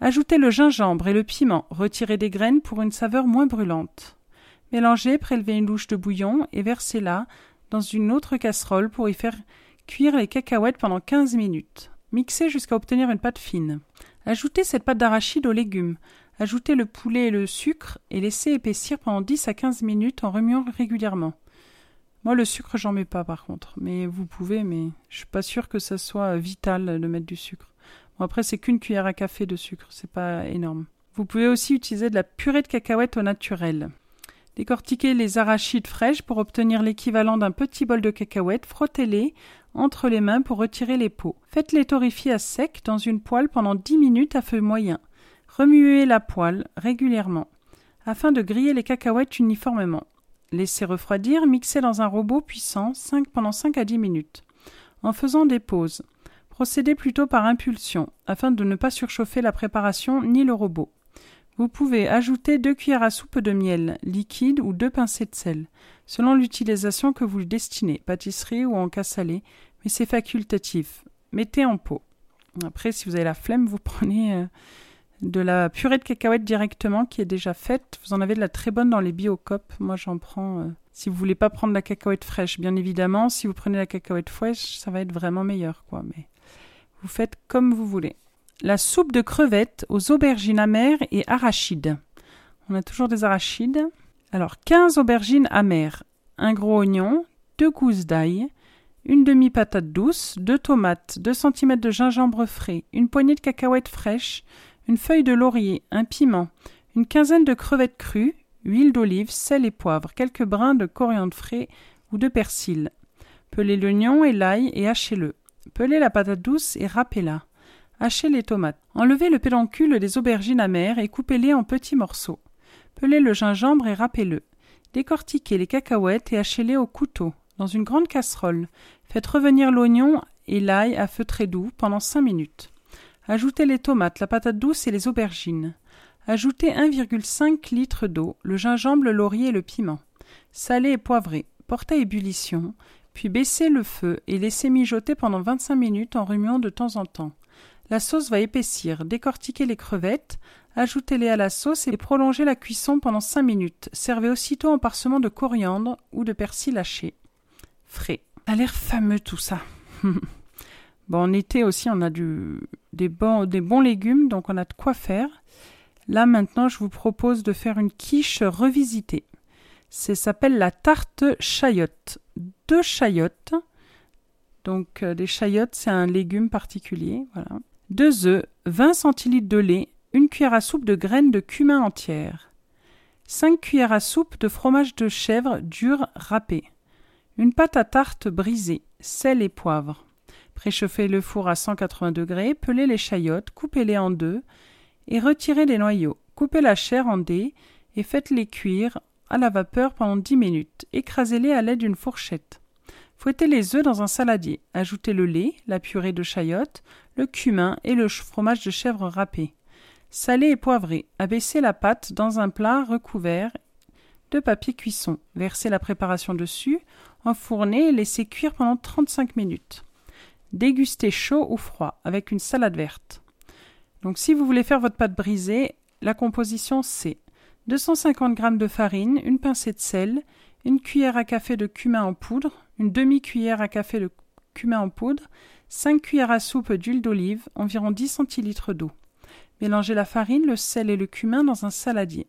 S1: Ajoutez le gingembre et le piment, retirez des graines pour une saveur moins brûlante. Mélangez, prélevez une louche de bouillon et versez-la dans une autre casserole pour y faire cuire les cacahuètes pendant 15 minutes. Mixez jusqu'à obtenir une pâte fine. Ajoutez cette pâte d'arachide aux légumes. Ajoutez le poulet et le sucre et laissez épaissir pendant 10 à 15 minutes en remuant régulièrement. Moi, le sucre, j'en mets pas par contre, mais vous pouvez, mais je suis pas sûre que ça soit vital de mettre du sucre. Bon, après, c'est qu'une cuillère à café de sucre, c'est pas énorme. Vous pouvez aussi utiliser de la purée de cacahuètes au naturel. Décortiquez les arachides fraîches pour obtenir l'équivalent d'un petit bol de cacahuètes, frottez-les entre les mains pour retirer les peaux. Faites-les torréfier à sec dans une poêle pendant 10 minutes à feu moyen. Remuez la poêle régulièrement afin de griller les cacahuètes uniformément. Laissez refroidir, mixez dans un robot puissant 5 pendant 5 à 10 minutes. En faisant des pauses, procédez plutôt par impulsion afin de ne pas surchauffer la préparation ni le robot. Vous pouvez ajouter deux cuillères à soupe de miel liquide ou deux pincées de sel, selon l'utilisation que vous destinez, pâtisserie ou en cas salé, mais c'est facultatif. Mettez en pot. Après, si vous avez la flemme, vous prenez euh, de la purée de cacahuètes directement qui est déjà faite. Vous en avez de la très bonne dans les biocopes. Moi, j'en prends. Euh, si vous voulez pas prendre la cacahuète fraîche, bien évidemment, si vous prenez la cacahuète fraîche, ça va être vraiment meilleur, quoi. Mais vous faites comme vous voulez la soupe de crevettes aux aubergines amères et arachides. On a toujours des arachides. Alors 15 aubergines amères, un gros oignon, deux gousses d'ail, une demi-patate douce, deux tomates, deux cm de gingembre frais, une poignée de cacahuètes fraîches, une feuille de laurier, un piment, une quinzaine de crevettes crues, huile d'olive, sel et poivre, quelques brins de coriandre frais ou de persil. Pelez l'oignon et l'ail et hachez-le. Pelez la patate douce et râpez-la. Hachez les tomates. Enlevez le pédoncule des aubergines amères et coupez-les en petits morceaux. Pelez le gingembre et râpez-le. Décortiquez les cacahuètes et hachez-les au couteau. Dans une grande casserole, faites revenir l'oignon et l'ail à feu très doux pendant cinq minutes. Ajoutez les tomates, la patate douce et les aubergines. Ajoutez 1,5 litre d'eau, le gingembre, le laurier et le piment. Salez et poivrez. Portez à ébullition, puis baissez le feu et laissez mijoter pendant 25 minutes en remuant de temps en temps. La sauce va épaissir. Décortiquez les crevettes, ajoutez-les à la sauce et prolongez la cuisson pendant 5 minutes. Servez aussitôt en parsemant de coriandre ou de persil haché. Frais. A l'air fameux tout ça. bon, en été aussi, on a du, des, bons, légumes, donc on a de quoi faire. Là maintenant, je vous propose de faire une quiche revisitée. Ça s'appelle la tarte chayotte. Deux chayottes. Donc euh, des chayottes, c'est un légume particulier. 2 œufs, 20 centilitres de lait, une cuillère à soupe de graines de cumin entière, 5 cuillères à soupe de fromage de chèvre dur râpé, une pâte à tarte brisée, sel et poivre. Préchauffez le four à 180 degrés, pelez les chayottes, coupez-les en deux et retirez les noyaux. Coupez la chair en dés et faites-les cuire à la vapeur pendant 10 minutes. Écrasez-les à l'aide d'une fourchette. Fouettez les œufs dans un saladier. Ajoutez le lait, la purée de chayotte, le cumin et le fromage de chèvre râpé. Salez et poivrez. Abaissez la pâte dans un plat recouvert de papier cuisson. Versez la préparation dessus, enfournez et laissez cuire pendant 35 minutes. Dégustez chaud ou froid avec une salade verte. Donc si vous voulez faire votre pâte brisée, la composition c'est 250 g de farine, une pincée de sel, une cuillère à café de cumin en poudre, une demi-cuillère à café de cumin en poudre, 5 cuillères à soupe d'huile d'olive, environ 10 centilitres d'eau. Mélangez la farine, le sel et le cumin dans un saladier.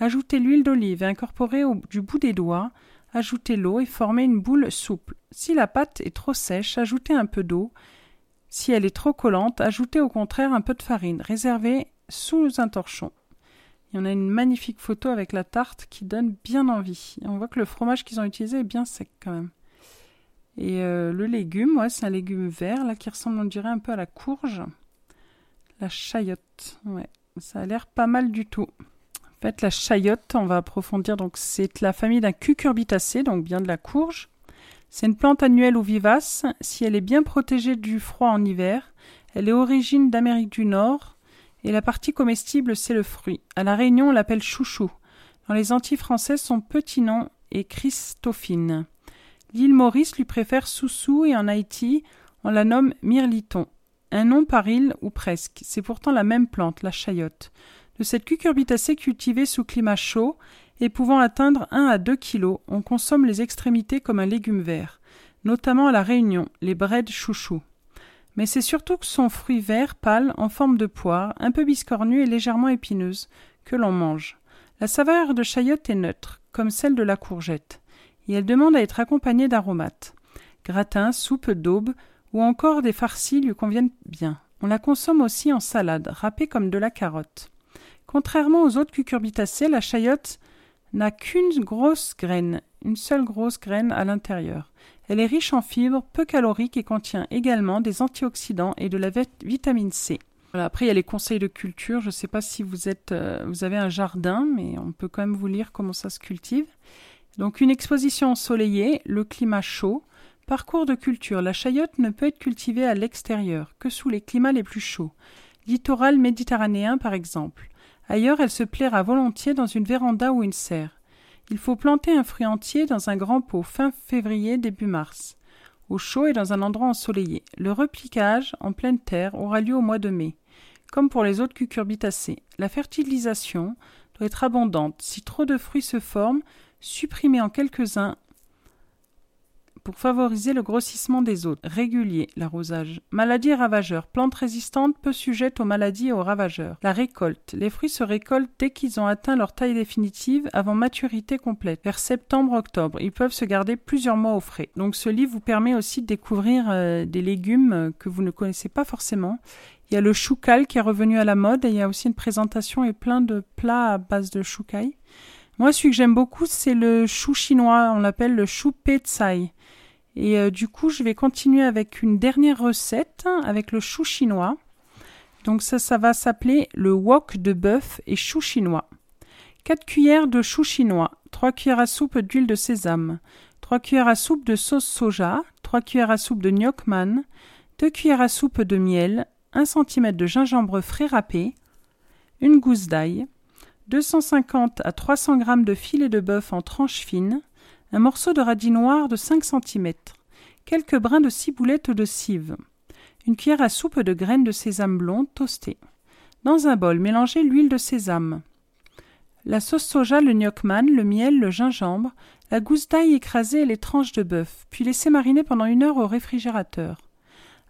S1: Ajoutez l'huile d'olive et incorporez du bout des doigts. Ajoutez l'eau et formez une boule souple. Si la pâte est trop sèche, ajoutez un peu d'eau. Si elle est trop collante, ajoutez au contraire un peu de farine. Réservez sous un torchon. Il y en a une magnifique photo avec la tarte qui donne bien envie. on voit que le fromage qu'ils ont utilisé est bien sec quand même. Et euh, le légume, ouais, c'est un légume vert là qui ressemble, on dirait, un peu à la courge. La chayotte, ouais, ça a l'air pas mal du tout. En la chayotte, on va approfondir, donc c'est la famille d'un cucurbitacé, donc bien de la courge. C'est une plante annuelle ou vivace. Si elle est bien protégée du froid en hiver, elle est origine d'Amérique du Nord et la partie comestible, c'est le fruit. À La Réunion, on l'appelle chouchou. Dans les Antilles françaises, son petit nom est Christophine. L'île Maurice lui préfère Soussou et en Haïti, on la nomme Mirliton. Un nom par île ou presque. C'est pourtant la même plante, la chayotte. De cette cucurbitacée cultivée sous climat chaud et pouvant atteindre 1 à 2 kilos, on consomme les extrémités comme un légume vert, notamment à la Réunion, les braides chouchou. Mais c'est surtout que son fruit vert pâle en forme de poire, un peu biscornue et légèrement épineuse, que l'on mange. La saveur de chayotte est neutre, comme celle de la courgette et elle demande à être accompagnée d'aromates. Gratin, soupe d'aube ou encore des farcis lui conviennent bien. On la consomme aussi en salade, râpée comme de la carotte. Contrairement aux autres cucurbitacées, la chayote n'a qu'une grosse graine, une seule grosse graine à l'intérieur. Elle est riche en fibres, peu calorique et contient également des antioxydants et de la vitamine C. après, il y a les conseils de culture. Je ne sais pas si vous, êtes, euh, vous avez un jardin, mais on peut quand même vous lire comment ça se cultive. Donc, une exposition ensoleillée, le climat chaud. Parcours de culture. La chayotte ne peut être cultivée à l'extérieur, que sous les climats les plus chauds. Littoral méditerranéen, par exemple. Ailleurs, elle se plaira volontiers dans une véranda ou une serre. Il faut planter un fruit entier dans un grand pot fin février début mars, au chaud et dans un endroit ensoleillé. Le repliquage en pleine terre aura lieu au mois de mai. Comme pour les autres cucurbitacées, la fertilisation doit être abondante. Si trop de fruits se forment, supprimez en quelques-uns pour favoriser le grossissement des autres. Régulier, l'arrosage. Maladies et ravageurs. Plantes résistantes peu sujettes aux maladies et aux ravageurs. La récolte. Les fruits se récoltent dès qu'ils ont atteint leur taille définitive avant maturité complète, vers septembre-octobre. Ils peuvent se garder plusieurs mois au frais. Donc ce livre vous permet aussi de découvrir euh, des légumes euh, que vous ne connaissez pas forcément. Il y a le choucal qui est revenu à la mode et il y a aussi une présentation et plein de plats à base de choukai. Moi, celui que j'aime beaucoup, c'est le chou chinois. On l'appelle le chou petsai. Et euh, du coup, je vais continuer avec une dernière recette avec le chou chinois. Donc ça, ça va s'appeler le wok de bœuf et chou chinois. 4 cuillères de chou chinois, 3 cuillères à soupe d'huile de sésame, 3 cuillères à soupe de sauce soja, 3 cuillères à soupe de gnocchman, 2 cuillères à soupe de miel, 1 cm de gingembre frais râpé, une gousse d'ail, 250 à 300 g de filet de bœuf en tranches fines, un morceau de radis noir de 5 cm, quelques brins de ciboulette ou de cive, une cuillère à soupe de graines de sésame blonde toastées. Dans un bol, mélangez l'huile de sésame, la sauce soja, le gnocchman, le miel, le gingembre, la gousse d'ail écrasée et les tranches de bœuf, puis laissez mariner pendant une heure au réfrigérateur.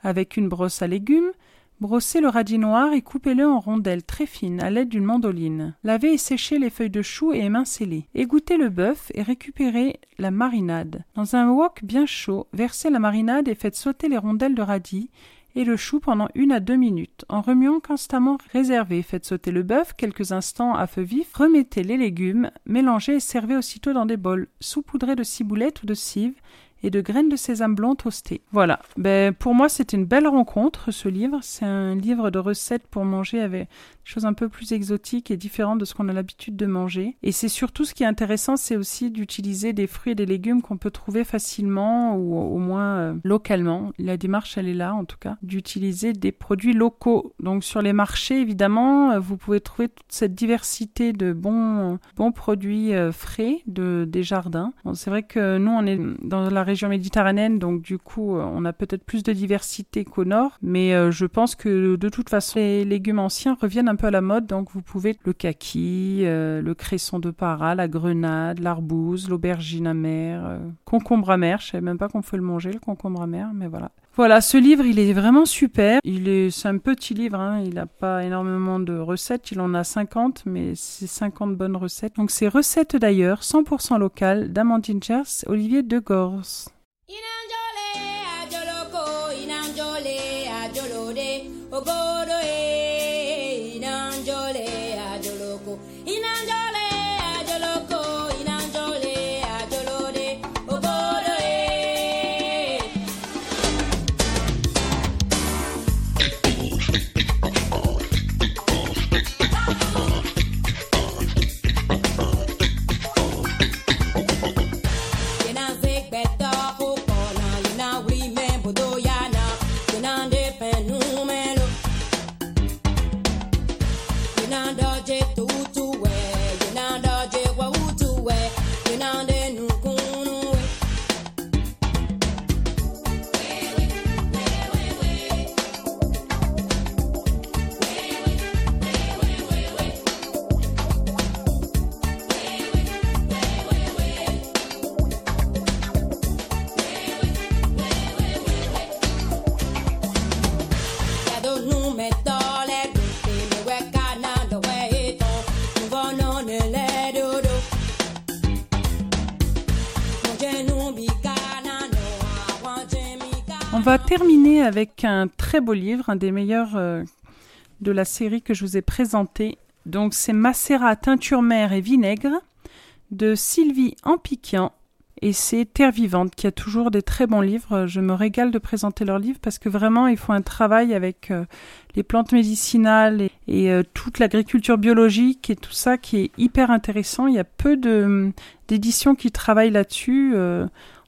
S1: Avec une brosse à légumes, Brossez le radis noir et coupez-le en rondelles très fines à l'aide d'une mandoline. Lavez et séchez les feuilles de chou et émincez-les. Égouttez le bœuf et récupérez la marinade. Dans un wok bien chaud, versez la marinade et faites sauter les rondelles de radis et le chou pendant une à deux minutes. En remuant constamment, réservez. Faites sauter le bœuf quelques instants à feu vif. Remettez les légumes, mélangez et servez aussitôt dans des bols saupoudrés de ciboulette ou de cive et de graines de sésame blanc toastées. Voilà. Ben, pour moi, c'était une belle rencontre, ce livre. C'est un livre de recettes pour manger avec des choses un peu plus exotiques et différentes de ce qu'on a l'habitude de manger. Et c'est surtout ce qui est intéressant, c'est aussi d'utiliser des fruits et des légumes qu'on peut trouver facilement ou au moins euh, localement. La démarche, elle est là, en tout cas, d'utiliser des produits locaux. Donc, sur les marchés, évidemment, euh, vous pouvez trouver toute cette diversité de bons, bons produits euh, frais de, des jardins. c'est vrai que nous, on est dans la région méditerranéenne, donc du coup, euh, on a peut-être plus de diversité qu'au nord, mais euh, je pense que de toute façon, les légumes anciens reviennent un peu à la mode, donc vous pouvez le kaki, euh, le cresson de para, la grenade, l'arbouse, l'aubergine amère, concombre amer, je savais même pas qu'on pouvait le manger, le concombre amer, mais voilà. Voilà, ce livre, il est vraiment super. Il est, c'est un petit livre, hein. il n'a pas énormément de recettes, il en a 50, mais c'est 50 bonnes recettes. Donc c'est recettes d'ailleurs, 100% locales, d'Amandine Gers, Olivier Degors. Un très beau livre, un des meilleurs euh, de la série que je vous ai présenté. Donc c'est Macérat, teinture mère et vinaigre de Sylvie Ampiquian et c'est Terre Vivante qui a toujours des très bons livres. Je me régale de présenter leurs livres parce que vraiment ils font un travail avec euh, les plantes médicinales et, euh, toute l'agriculture biologique et tout ça qui est hyper intéressant. Il y a peu d'éditions qui travaillent là-dessus.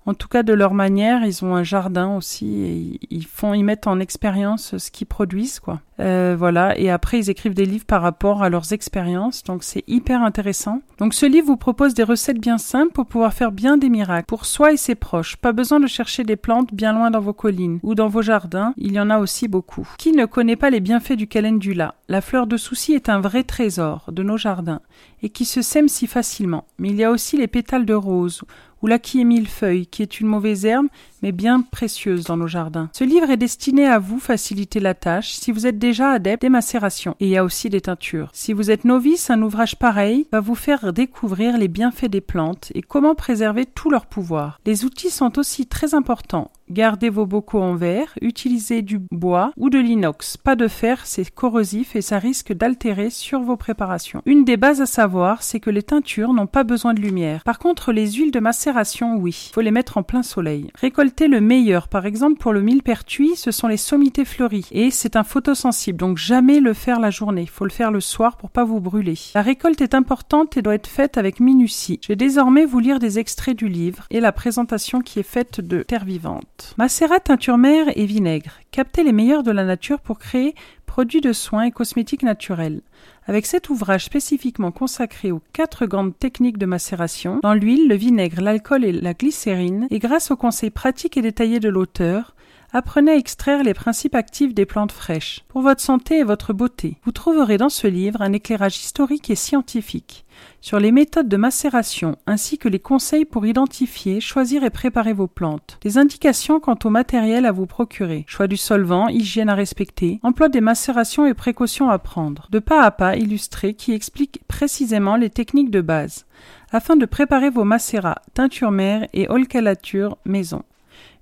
S1: En tout cas de leur manière, ils ont un jardin aussi et ils font, ils mettent en expérience ce qu'ils produisent, quoi. Euh, voilà, et après ils écrivent des livres par rapport à leurs expériences, donc c'est hyper intéressant. Donc ce livre vous propose des recettes bien simples pour pouvoir faire bien des miracles pour soi et ses proches. Pas besoin de chercher des plantes bien loin dans vos collines ou dans vos jardins, il y en a aussi beaucoup. Qui ne connaît pas les bienfaits du calendula? La fleur de souci est un vrai trésor de nos jardins et qui se sème si facilement. Mais il y a aussi les pétales de rose ou la qui millefeuille, qui est une mauvaise herbe, mais bien précieuse dans nos jardins. Ce livre est destiné à vous faciliter la tâche si vous êtes déjà adepte des macérations. Et il y a aussi des teintures. Si vous êtes novice, un ouvrage pareil va vous faire découvrir les bienfaits des plantes et comment préserver tout leur pouvoir. Les outils sont aussi très importants. Gardez vos bocaux en verre, utilisez du bois ou de l'inox. Pas de fer, c'est corrosif et ça risque d'altérer sur vos préparations. Une des bases à savoir, c'est que les teintures n'ont pas besoin de lumière. Par contre, les huiles de macération, oui. Faut les mettre en plein soleil. Le meilleur. Par exemple, pour le millepertuis, ce sont les sommités fleuries. Et c'est un photosensible, donc jamais le faire la journée. Faut le faire le soir pour pas vous brûler. La récolte est importante et doit être faite avec minutie. Je vais désormais vous lire des extraits du livre et la présentation qui est faite de terre vivante. Macérat, teinture mère et vinaigre. Captez les meilleurs de la nature pour créer produits de soins et cosmétiques naturels. Avec cet ouvrage spécifiquement consacré aux quatre grandes techniques de macération, dans l'huile, le vinaigre, l'alcool et la glycérine, et grâce aux conseils pratiques et détaillés de l'auteur, apprenez à extraire les principes actifs des plantes fraîches, pour votre santé et votre beauté. Vous trouverez dans ce livre un éclairage historique et scientifique sur les méthodes de macération ainsi que les conseils pour identifier, choisir et préparer vos plantes, des indications quant au matériel à vous procurer, choix du solvant, hygiène à respecter, emploi des macérations et précautions à prendre, de pas à pas illustrés qui expliquent précisément les techniques de base, afin de préparer vos macérats, teinture mère et olcalature maison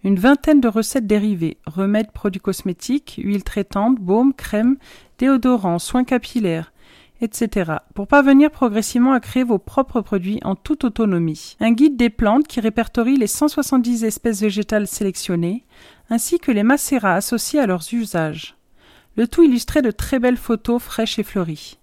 S1: une vingtaine de recettes dérivées, remèdes, produits cosmétiques, huiles traitantes, baumes, crèmes, déodorants, soins capillaires, etc. pour parvenir progressivement à créer vos propres produits en toute autonomie. Un guide des plantes qui répertorie les 170 espèces végétales sélectionnées, ainsi que les macérats associés à leurs usages. Le tout illustré de très belles photos fraîches et fleuries.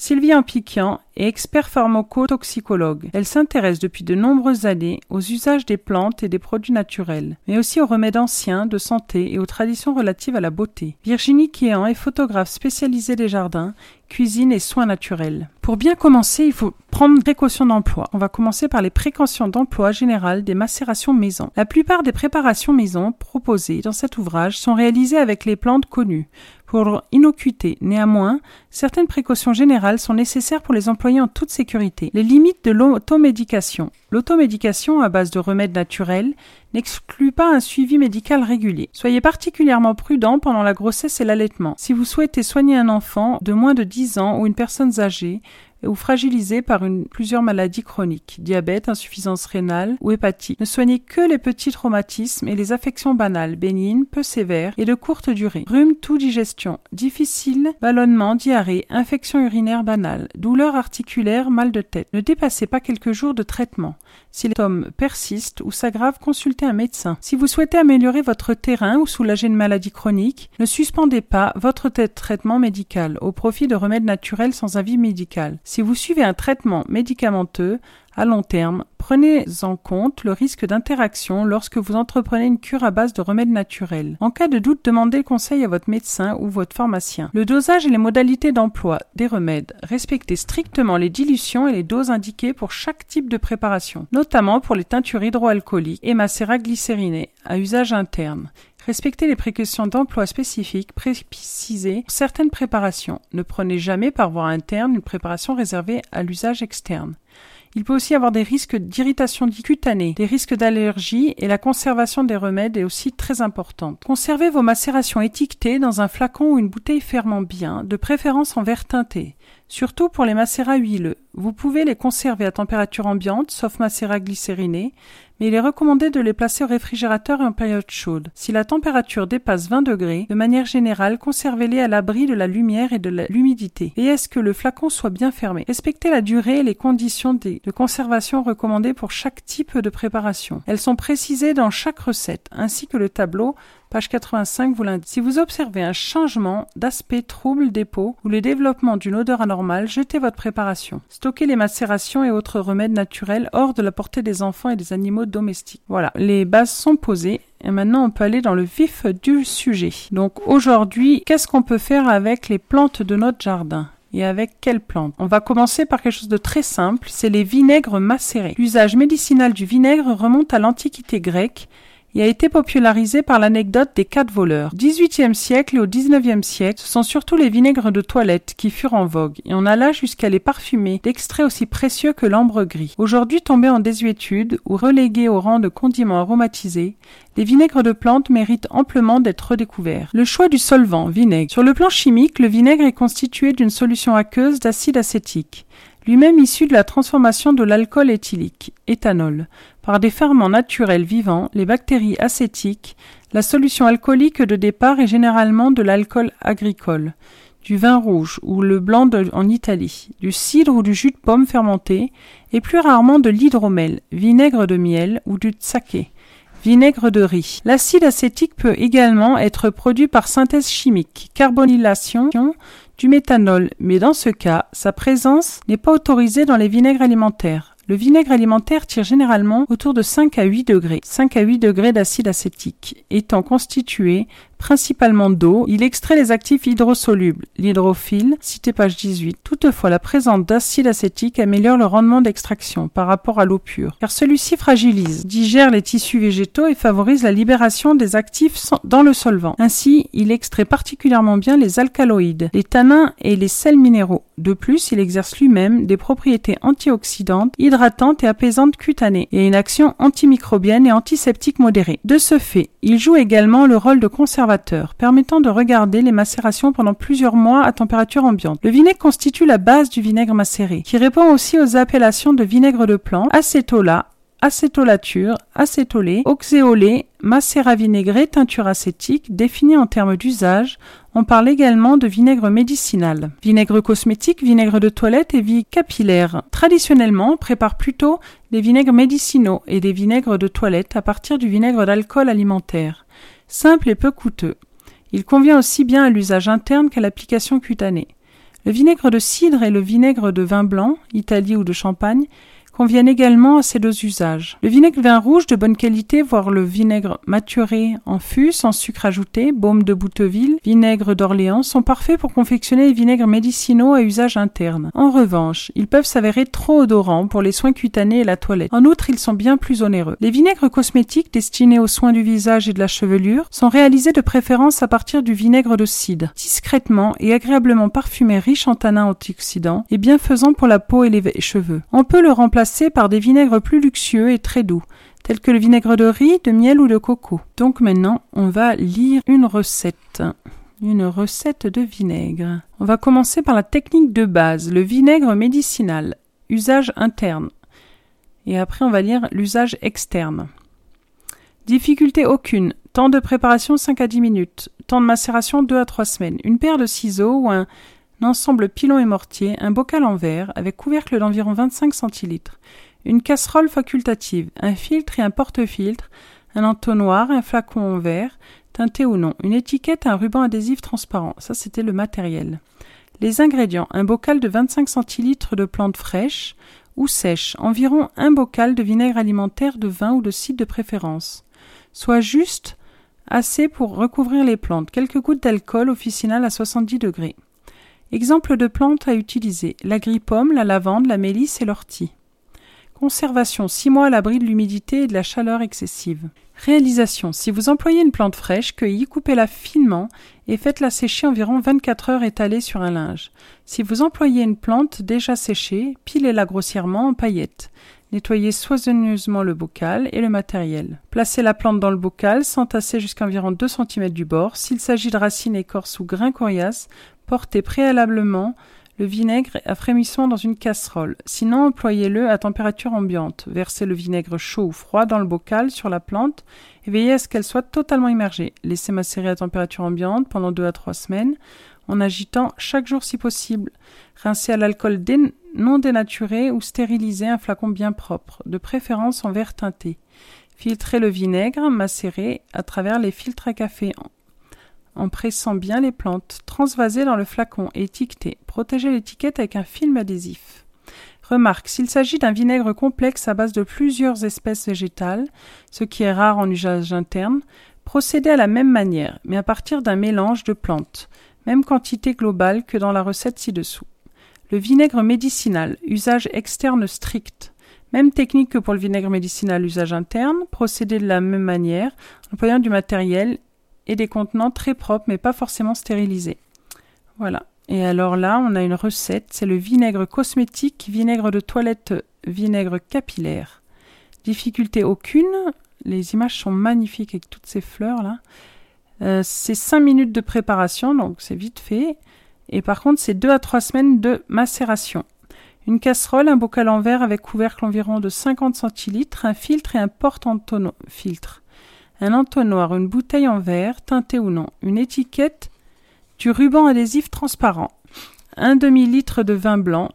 S1: Sylvie Ampiquian est expert pharmacotoxicologue. Elle s'intéresse depuis de nombreuses années aux usages des plantes et des produits naturels, mais aussi aux remèdes anciens de santé et aux traditions relatives à la beauté. Virginie Kéan est photographe spécialisée des jardins, cuisine et soins naturels. Pour bien commencer, il faut prendre précaution d'emploi. On va commencer par les précautions d'emploi générales des macérations maison. La plupart des préparations maison proposées dans cet ouvrage sont réalisées avec les plantes connues pour innocuité. Néanmoins, certaines précautions générales sont nécessaires pour les employer en toute sécurité. Les limites de l'automédication. L'automédication à base de remèdes naturels n'exclut pas un suivi médical régulier. Soyez particulièrement prudent pendant la grossesse et l'allaitement. Si vous souhaitez soigner un enfant de moins de 10 ans ou une personne âgée, ou fragilisés par une, plusieurs maladies chroniques, diabète, insuffisance rénale ou hépatique. Ne soignez que les petits traumatismes et les affections banales, bénignes, peu sévères et de courte durée. Rhume, tout digestion, difficile, ballonnement, diarrhée, infection urinaire banale, douleur articulaire, mal de tête. Ne dépassez pas quelques jours de traitement. Si les symptômes persistent ou s'aggravent, consultez un médecin. Si vous souhaitez améliorer votre terrain ou soulager une maladie chronique, ne suspendez pas votre traitement médical au profit de remèdes naturels sans avis médical. Si vous suivez un traitement médicamenteux à long terme, prenez en compte le risque d'interaction lorsque vous entreprenez une cure à base de remèdes naturels. En cas de doute, demandez conseil à votre médecin ou votre pharmacien. Le dosage et les modalités d'emploi des remèdes. Respectez strictement les dilutions et les doses indiquées pour chaque type de préparation, notamment pour les teintures hydroalcooliques et macérats glycérinés à usage interne. Respectez les précautions d'emploi spécifiques précisées pour certaines préparations. Ne prenez jamais par voie interne une préparation réservée à l'usage externe. Il peut aussi avoir des risques d'irritation cutanée, des risques d'allergie et la conservation des remèdes est aussi très importante. Conservez vos macérations étiquetées dans un flacon ou une bouteille fermant bien, de préférence en verre teinté. surtout pour les macérats huileux. Vous pouvez les conserver à température ambiante, sauf macérats glycérinés, mais il est recommandé de les placer au réfrigérateur en période chaude. Si la température dépasse 20 degrés, de manière générale, conservez-les à l'abri de la lumière et de l'humidité. Et est-ce que le flacon soit bien fermé? Respectez la durée et les conditions de conservation recommandées pour chaque type de préparation. Elles sont précisées dans chaque recette, ainsi que le tableau Page 85 vous l'indique. Si vous observez un changement d'aspect trouble peaux ou le développement d'une odeur anormale, jetez votre préparation. Les macérations et autres remèdes naturels hors de la portée des enfants et des animaux domestiques. Voilà, les bases sont posées. Et maintenant, on peut aller dans le vif du sujet. Donc aujourd'hui, qu'est-ce qu'on peut faire avec les plantes de notre jardin et avec quelles plantes? On va commencer par quelque chose de très simple, c'est les vinaigres macérés. L'usage médicinal du vinaigre remonte à l'Antiquité grecque et a été popularisé par l'anecdote des quatre voleurs. 18e siècle et au 19e siècle, ce sont surtout les vinaigres de toilette qui furent en vogue, et on alla jusqu'à les parfumer d'extraits aussi précieux que l'ambre gris. Aujourd'hui tombés en désuétude ou relégués au rang de condiments aromatisés, les vinaigres de plantes méritent amplement d'être redécouverts. Le choix du solvant, vinaigre. Sur le plan chimique, le vinaigre est constitué d'une solution aqueuse d'acide acétique lui-même issu de la transformation de l'alcool éthylique, éthanol, par des ferments naturels vivants, les bactéries acétiques, la solution alcoolique de départ est généralement de l'alcool agricole, du vin rouge ou le blanc en Italie, du cidre ou du jus de pomme fermenté, et plus rarement de l'hydromel, vinaigre de miel ou du saké, vinaigre de riz. L'acide acétique peut également être produit par synthèse chimique, carbonylation du méthanol, mais dans ce cas, sa présence n'est pas autorisée dans les vinaigres alimentaires. Le vinaigre alimentaire tire généralement autour de 5 à 8 degrés, 5 à 8 degrés d'acide acétique, étant constitué principalement d'eau, il extrait les actifs hydrosolubles, l'hydrophile, cité page 18. Toutefois, la présence d'acide acétique améliore le rendement d'extraction par rapport à l'eau pure, car celui-ci fragilise, digère les tissus végétaux et favorise la libération des actifs dans le solvant. Ainsi, il extrait particulièrement bien les alcaloïdes, les tanins et les sels minéraux. De plus, il exerce lui-même des propriétés antioxydantes, hydratantes et apaisantes cutanées, et une action antimicrobienne et antiseptique modérée. De ce fait, il joue également le rôle de permettant de regarder les macérations pendant plusieurs mois à température ambiante. Le vinaigre constitue la base du vinaigre macéré, qui répond aussi aux appellations de vinaigre de plante, acétola, acétolature, acétolé, oxéolé, macérat vinaigré, teinture acétique, défini en termes d'usage. On parle également de vinaigre médicinal. Vinaigre cosmétique, vinaigre de toilette et vie capillaire. Traditionnellement, on prépare plutôt des vinaigres médicinaux et des vinaigres de toilette à partir du vinaigre d'alcool alimentaire. Simple et peu coûteux. Il convient aussi bien à l'usage interne qu'à l'application cutanée. Le vinaigre de cidre et le vinaigre de vin blanc, Italie ou de Champagne, conviennent également à ces deux usages. Le vinaigre vin rouge de bonne qualité, voire le vinaigre maturé en fût sans sucre ajouté, baume de Bouteville, vinaigre d'Orléans, sont parfaits pour confectionner les vinaigres médicinaux à usage interne. En revanche, ils peuvent s'avérer trop odorants pour les soins cutanés et la toilette. En outre, ils sont bien plus onéreux. Les vinaigres cosmétiques destinés aux soins du visage et de la chevelure sont réalisés de préférence à partir du vinaigre de cidre, discrètement et agréablement parfumé, riche en tanins antioxydants et bienfaisant pour la peau et les cheveux. On peut le remplacer par des vinaigres plus luxueux et très doux, tels que le vinaigre de riz, de miel ou de coco. Donc maintenant, on va lire une recette. Une recette de vinaigre. On va commencer par la technique de base, le vinaigre médicinal, usage interne. Et après, on va lire l'usage externe. Difficulté aucune. Temps de préparation 5 à 10 minutes. Temps de macération 2 à 3 semaines. Une paire de ciseaux ou un un ensemble pilon et mortier, un bocal en verre avec couvercle d'environ 25 centilitres, une casserole facultative, un filtre et un porte-filtre, un entonnoir, un flacon en verre, teinté ou non, une étiquette, un ruban adhésif transparent. Ça, c'était le matériel. Les ingrédients un bocal de 25 centilitres de plantes fraîches ou sèches, environ un bocal de vinaigre alimentaire de vin ou de cidre de préférence, soit juste assez pour recouvrir les plantes, quelques gouttes d'alcool officinal à 70 degrés. Exemple de plantes à utiliser l'agripomme, la lavande, la mélisse et l'ortie. Conservation 6 mois à l'abri de l'humidité et de la chaleur excessive. Réalisation si vous employez une plante fraîche, cueillie, coupez-la finement et faites-la sécher environ 24 heures étalée sur un linge. Si vous employez une plante déjà séchée, pilez-la grossièrement en paillettes. Nettoyez soigneusement le bocal et le matériel. Placez la plante dans le bocal, sans tasser jusqu'à environ 2 cm du bord. S'il s'agit de racines, écorces ou grains coriaces, Portez préalablement le vinaigre à frémissement dans une casserole. Sinon, employez-le à température ambiante. Versez le vinaigre chaud ou froid dans le bocal sur la plante et veillez à ce qu'elle soit totalement immergée. Laissez macérer à température ambiante pendant deux à trois semaines en agitant chaque jour si possible. Rincez à l'alcool non dénaturé ou stérilisez un flacon bien propre, de préférence en verre teinté. Filtrez le vinaigre macéré à travers les filtres à café en pressant bien les plantes, transvasez dans le flacon et étiquetez. Protégez l'étiquette avec un film adhésif. Remarque, s'il s'agit d'un vinaigre complexe à base de plusieurs espèces végétales, ce qui est rare en usage interne, procédez à la même manière, mais à partir d'un mélange de plantes, même quantité globale que dans la recette ci-dessous. Le vinaigre médicinal, usage externe strict. Même technique que pour le vinaigre médicinal usage interne, procédez de la même manière, employant du matériel et des contenants très propres mais pas forcément stérilisés. Voilà. Et alors là, on a une recette, c'est le vinaigre cosmétique, vinaigre de toilette, vinaigre capillaire. Difficulté aucune, les images sont magnifiques avec toutes ces fleurs là. Euh, c'est 5 minutes de préparation, donc c'est vite fait. Et par contre, c'est 2 à 3 semaines de macération. Une casserole, un bocal en verre avec couvercle environ de 50 centilitres, un filtre et un porte-filtre un entonnoir, une bouteille en verre, teintée ou non, une étiquette, du ruban adhésif transparent, un demi-litre de vin blanc,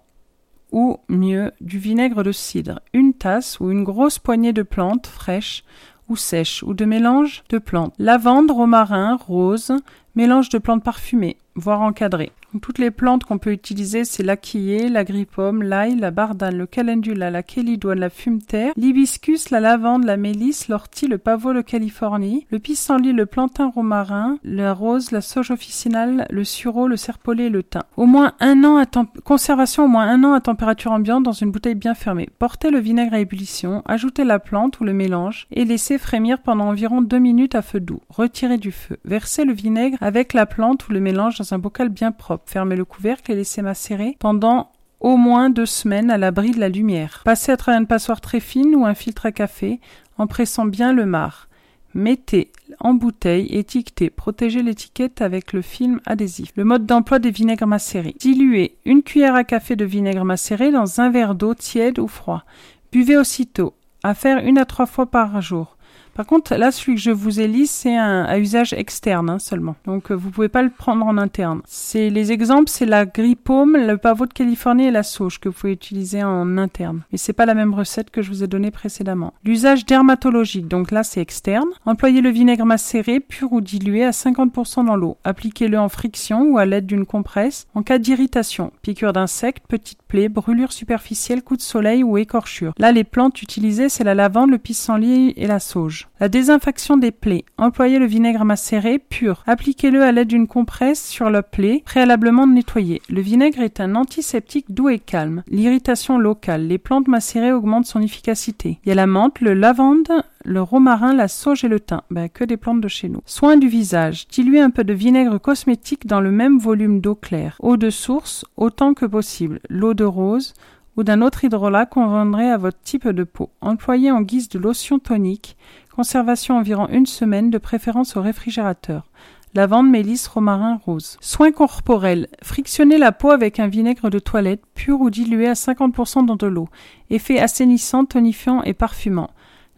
S1: ou mieux, du vinaigre de cidre, une tasse ou une grosse poignée de plantes fraîches ou sèches, ou de mélange de plantes, lavande, romarin, rose, mélange de plantes parfumées, voire encadrées. Toutes les plantes qu'on peut utiliser, c'est l'aquillé, l'agripomme, l'ail, la bardane, le calendula, la kélidoine, la fumeterre, l'hibiscus, la lavande, la mélisse, l'ortie, le pavot de Californie, le pissenlit, le plantain romarin, la rose, la sauge officinale, le sureau, le serpolet et le thym. Au moins un an à conservation au moins un an à température ambiante dans une bouteille bien fermée. Portez le vinaigre à ébullition, ajoutez la plante ou le mélange et laissez frémir pendant environ deux minutes à feu doux. Retirez du feu. Versez le vinaigre avec la plante ou le mélange dans un bocal bien propre. Fermez le couvercle et laissez macérer pendant au moins deux semaines à l'abri de la lumière. Passez à travers une passoire très fine ou un filtre à café en pressant bien le marc. Mettez en bouteille, étiquetez, protégez l'étiquette avec le film adhésif. Le mode d'emploi des vinaigres macérés. Diluez une cuillère à café de vinaigre macéré dans un verre d'eau tiède ou froid. Buvez aussitôt. À faire une à trois fois par jour. Par contre, là, celui que je vous ai lu, c'est un à usage externe hein, seulement. Donc, euh, vous pouvez pas le prendre en interne. C'est les exemples, c'est la grippaume, le pavot de Californie et la sauge que vous pouvez utiliser en interne. Mais c'est pas la même recette que je vous ai donnée précédemment. L'usage dermatologique, donc là, c'est externe. Employez le vinaigre macéré, pur ou dilué, à 50% dans l'eau. Appliquez-le en friction ou à l'aide d'une compresse en cas d'irritation, piqûre d'insectes, petite plaie, brûlure superficielle, coup de soleil ou écorchure. Là, les plantes utilisées, c'est la lavande, le pissenlit et la sauge. La désinfection des plaies. Employez le vinaigre macéré pur. Appliquez-le à l'aide d'une compresse sur la plaie, préalablement nettoyée. Le vinaigre est un antiseptique doux et calme. L'irritation locale. Les plantes macérées augmentent son efficacité. Il y a la menthe, le lavande, le romarin, la sauge et le thym. Ben, que des plantes de chez nous. Soin du visage. Diluez un peu de vinaigre cosmétique dans le même volume d'eau claire. Eau de source, autant que possible. L'eau de rose, ou d'un autre hydrolat conviendrait à votre type de peau. Employez en guise de lotion tonique Conservation environ une semaine, de préférence au réfrigérateur. Lavande, mélisse, romarin, rose. Soins corporels. Frictionnez la peau avec un vinaigre de toilette pur ou dilué à 50% dans de l'eau. Effet assainissant, tonifiant et parfumant.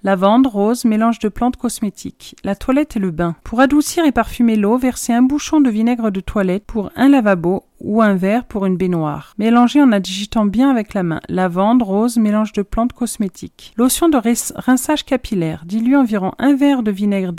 S1: Lavande, rose, mélange de plantes cosmétiques. La toilette et le bain. Pour adoucir et parfumer l'eau, versez un bouchon de vinaigre de toilette pour un lavabo ou un verre pour une baignoire. Mélangez en agitant bien avec la main. Lavande, rose, mélange de plantes cosmétiques. Lotion de rinçage capillaire. Diluez environ un verre de vinaigre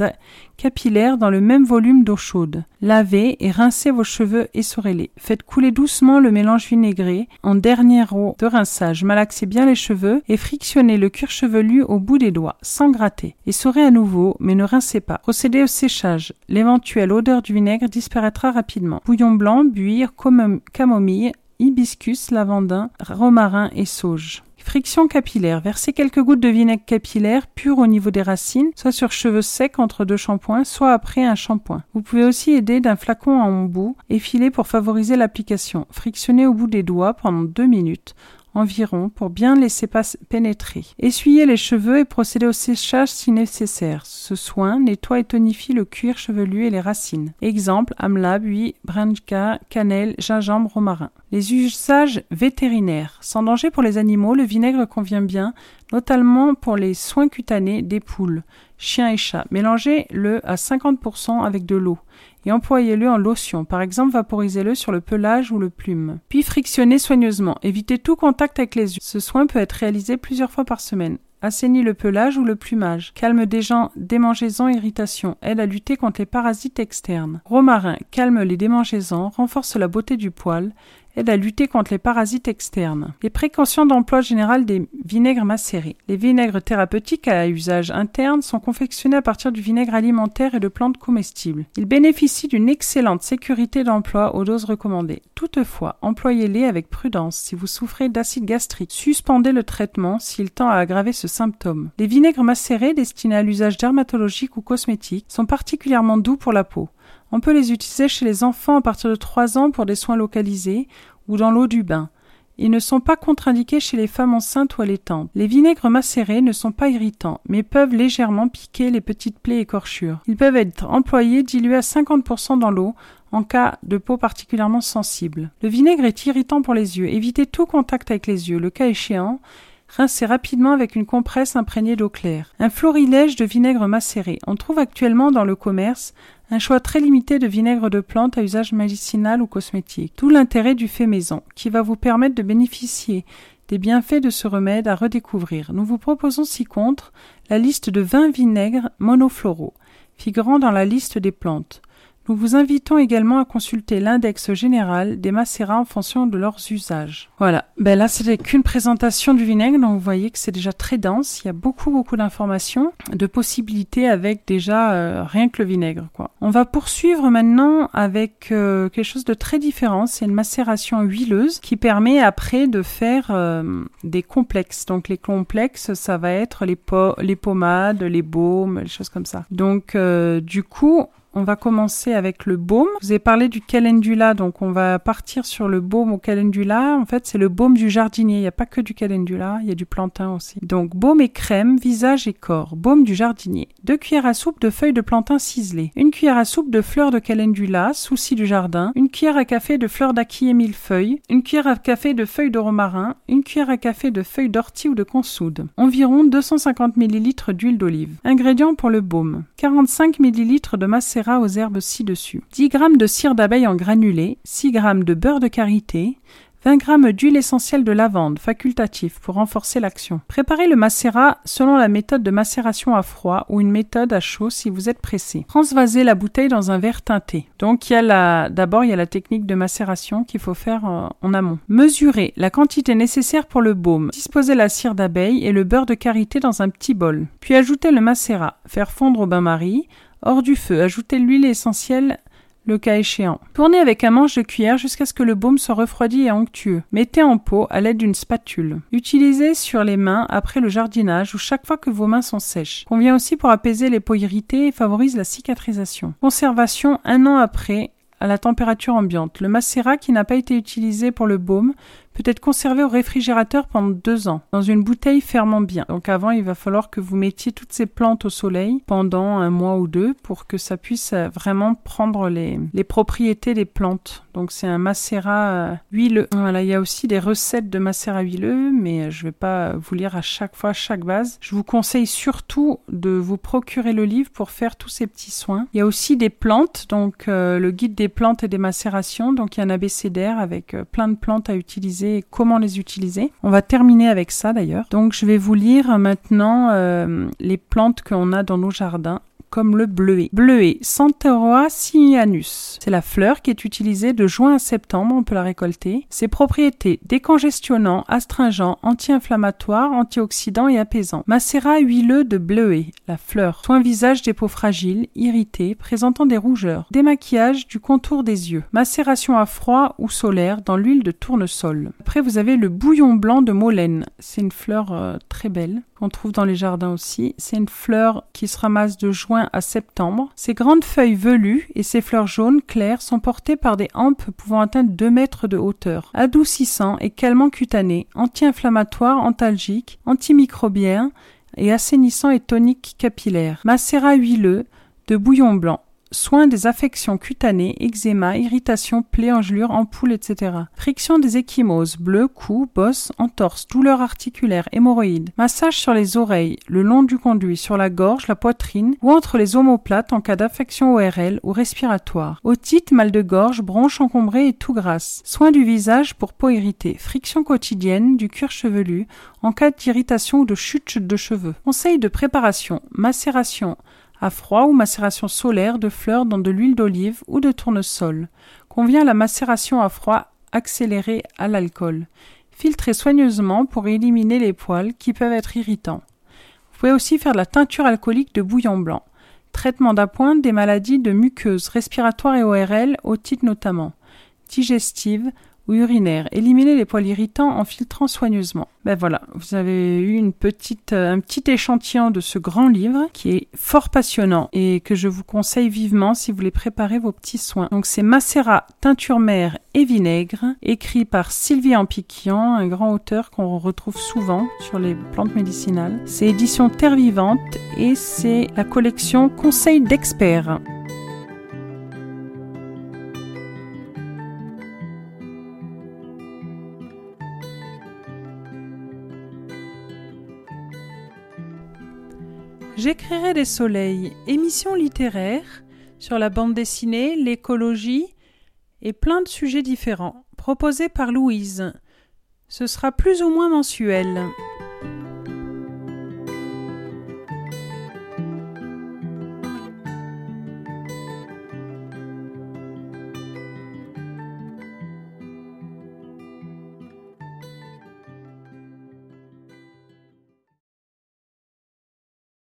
S1: capillaire dans le même volume d'eau chaude. Lavez et rincez vos cheveux essorez-les. Faites couler doucement le mélange vinaigré en dernière eau de rinçage. Malaxez bien les cheveux et frictionnez le cuir chevelu au bout des doigts, sans gratter. Essorez à nouveau, mais ne rincez pas. Procédez au séchage. L'éventuelle odeur du vinaigre disparaîtra rapidement. Bouillon blanc, buire, camomille, hibiscus, lavandin, romarin et sauge. Friction capillaire. Versez quelques gouttes de vinaigre capillaire pur au niveau des racines, soit sur cheveux secs entre deux shampoings, soit après un shampoing. Vous pouvez aussi aider d'un flacon en bout, effilé pour favoriser l'application. Frictionnez au bout des doigts pendant deux minutes environ pour bien laisser pénétrer. Essuyez les cheveux et procédez au séchage si nécessaire. Ce soin nettoie et tonifie le cuir chevelu et les racines. Exemple, amla, buis, branca, cannelle, gingembre, romarin. Les usages vétérinaires. Sans danger pour les animaux, le vinaigre convient bien, notamment pour les soins cutanés des poules, chiens et chats. Mélangez-le à 50% avec de l'eau et employez-le en lotion. Par exemple, vaporisez-le sur le pelage ou le plume. Puis frictionnez soigneusement. Évitez tout contact avec les yeux. Ce soin peut être réalisé plusieurs fois par semaine. Assainit le pelage ou le plumage. Calme des gens, démangeaisons, irritations. Aide à lutter contre les parasites externes. Romarin calme les démangeaisons, renforce la beauté du poil, aide à lutter contre les parasites externes. Les précautions d'emploi général des vinaigres macérés. Les vinaigres thérapeutiques à usage interne sont confectionnés à partir du vinaigre alimentaire et de plantes comestibles. Ils bénéficient d'une excellente sécurité d'emploi aux doses recommandées. Toutefois, employez-les avec prudence si vous souffrez d'acide gastrique. Suspendez le traitement s'il tend à aggraver ce symptôme. Les vinaigres macérés destinés à l'usage dermatologique ou cosmétique sont particulièrement doux pour la peau. On peut les utiliser chez les enfants à partir de 3 ans pour des soins localisés ou dans l'eau du bain. Ils ne sont pas contre-indiqués chez les femmes enceintes ou allaitantes. Les vinaigres macérés ne sont pas irritants, mais peuvent légèrement piquer les petites plaies écorchures. Ils peuvent être employés dilués à 50% dans l'eau en cas de peau particulièrement sensible. Le vinaigre est irritant pour les yeux. Évitez tout contact avec les yeux. Le cas échéant, rincez rapidement avec une compresse imprégnée d'eau claire. Un florilège de vinaigre macéré. On trouve actuellement dans le commerce un choix très limité de vinaigre de plante à usage médicinal ou cosmétique. Tout l'intérêt du fait maison, qui va vous permettre de bénéficier des bienfaits de ce remède à redécouvrir. Nous vous proposons ci-contre la liste de 20 vinaigres monofloraux, figurant dans la liste des plantes. Nous vous invitons également à consulter l'index général des macérats en fonction de leurs usages. Voilà, ben là c'était qu'une présentation du vinaigre, donc vous voyez que c'est déjà très dense, il y a beaucoup beaucoup d'informations, de possibilités avec déjà euh, rien que le vinaigre. Quoi. On va poursuivre maintenant avec euh, quelque chose de très différent, c'est une macération huileuse qui permet après de faire euh, des complexes. Donc les complexes, ça va être les, les pommades, les baumes, les choses comme ça. Donc du coup, on va commencer avec le baume. Je vous ai parlé du calendula, donc on va partir sur le baume au calendula. En fait, c'est le baume du jardinier. Il n'y a pas que du calendula, il y a du plantain aussi. Donc, baume et crème, visage et corps. Baume du jardinier. Deux cuillères à soupe de feuilles de plantain ciselées. Une cuillère à soupe de fleurs de calendula, souci du jardin. Une cuillère à café de fleurs d'acquis et millefeuilles. Une cuillère à café de feuilles de romarin. Une cuillère à café de feuilles d'ortie ou de consoude. Environ 250 ml d'huile d'olive. Ingrédients pour le baume. 45 ml de macérat aux herbes ci-dessus. 10 g de cire d'abeille en granulé, 6 g de beurre de karité, 20 g d'huile essentielle de lavande, facultatif, pour renforcer l'action. Préparez le macérat selon la méthode de macération à froid ou une méthode à chaud si vous êtes pressé. Transvasez la bouteille dans un verre teinté. Donc il y a la, d'abord il y a la technique de macération qu'il faut faire euh, en amont. Mesurez la quantité nécessaire pour le baume. Disposez la cire d'abeille et le beurre de karité dans un petit bol. Puis ajoutez le macérat. Faire fondre au bain-marie. Hors du feu, ajoutez l'huile essentielle le cas échéant. Tournez avec un manche de cuillère jusqu'à ce que le baume soit refroidi et onctueux. Mettez en pot à l'aide d'une spatule. Utilisez sur les mains après le jardinage ou chaque fois que vos mains sont sèches. Convient aussi pour apaiser les peaux irritées et favorise la cicatrisation. Conservation un an après à la température ambiante. Le macérat qui n'a pas été utilisé pour le baume peut être conservé au réfrigérateur pendant deux ans, dans une bouteille fermant bien. Donc avant, il va falloir que vous mettiez toutes ces plantes au soleil pendant un mois ou deux pour que ça puisse euh, vraiment prendre les, les propriétés des plantes. Donc c'est un macérat euh, huileux. Voilà, il y a aussi des recettes de macérat huileux, mais euh, je vais pas vous lire à chaque fois chaque base. Je vous conseille surtout de vous procurer le livre pour faire tous ces petits soins. Il y a aussi des plantes, donc le guide des plantes et des macérations. Donc il y a un abécédaire avec plein de plantes à utiliser comment les utiliser. On va terminer avec ça d'ailleurs. Donc je vais vous lire maintenant euh, les plantes qu'on a dans nos jardins comme le bleuet. Bleuet, Centaurea cyanus. C'est la fleur qui est utilisée de juin à septembre, on peut la récolter. Ses propriétés décongestionnant, astringent, anti-inflammatoire, antioxydant et apaisant. Macérat huileux de bleuet, la fleur. Soin visage des peaux fragiles, irritées, présentant des rougeurs. Démaquillage du contour des yeux. Macération à froid ou solaire dans l'huile de tournesol. Après, vous avez le bouillon blanc de Molène. C'est une fleur euh, très belle qu'on trouve dans les jardins aussi. C'est une fleur qui se ramasse de juin à septembre. Ses grandes feuilles velues et ses fleurs jaunes claires sont portées par des hampes pouvant atteindre 2 mètres de hauteur. Adoucissant et calmant cutané, anti-inflammatoire, antalgique, antimicrobien et assainissant et tonique capillaire. Macérat huileux de bouillon blanc. Soins des affections cutanées, eczéma, irritation, plaies, engelures, ampoules, etc. Friction des échymoses, bleus, coups, bosses, entorses, douleurs articulaires, hémorroïdes. Massage sur les oreilles, le long du conduit, sur la gorge, la poitrine ou entre les omoplates en cas d'affection ORL ou respiratoire. Otite, mal de gorge, bronches encombrées et tout grasse. Soins du visage pour peau irritée. Friction quotidienne du cuir chevelu en cas d'irritation ou de chute de cheveux. Conseil de préparation. Macération à froid ou macération solaire de fleurs dans de l'huile d'olive ou de tournesol. Convient la macération à froid accélérée à l'alcool. Filtrez soigneusement pour éliminer les poils qui peuvent être irritants. Vous pouvez aussi faire de la teinture alcoolique de bouillon blanc. Traitement d'appoint des maladies de muqueuses respiratoires et ORL, otite notamment. Digestive, ou urinaire. Éliminer les poils irritants en filtrant soigneusement. Ben voilà, vous avez eu euh, un petit échantillon de ce grand livre qui est fort passionnant et que je vous conseille vivement si vous voulez préparer vos petits soins. Donc c'est Macérat, teinture mère et vinaigre, écrit par Sylvie Ampiquian, un grand auteur qu'on retrouve souvent sur les plantes médicinales. C'est édition Terre Vivante et c'est la collection Conseil d'experts. J'écrirai des soleils, émission littéraire sur la bande dessinée, l'écologie et plein de sujets différents, proposés par Louise. Ce sera plus ou moins mensuel.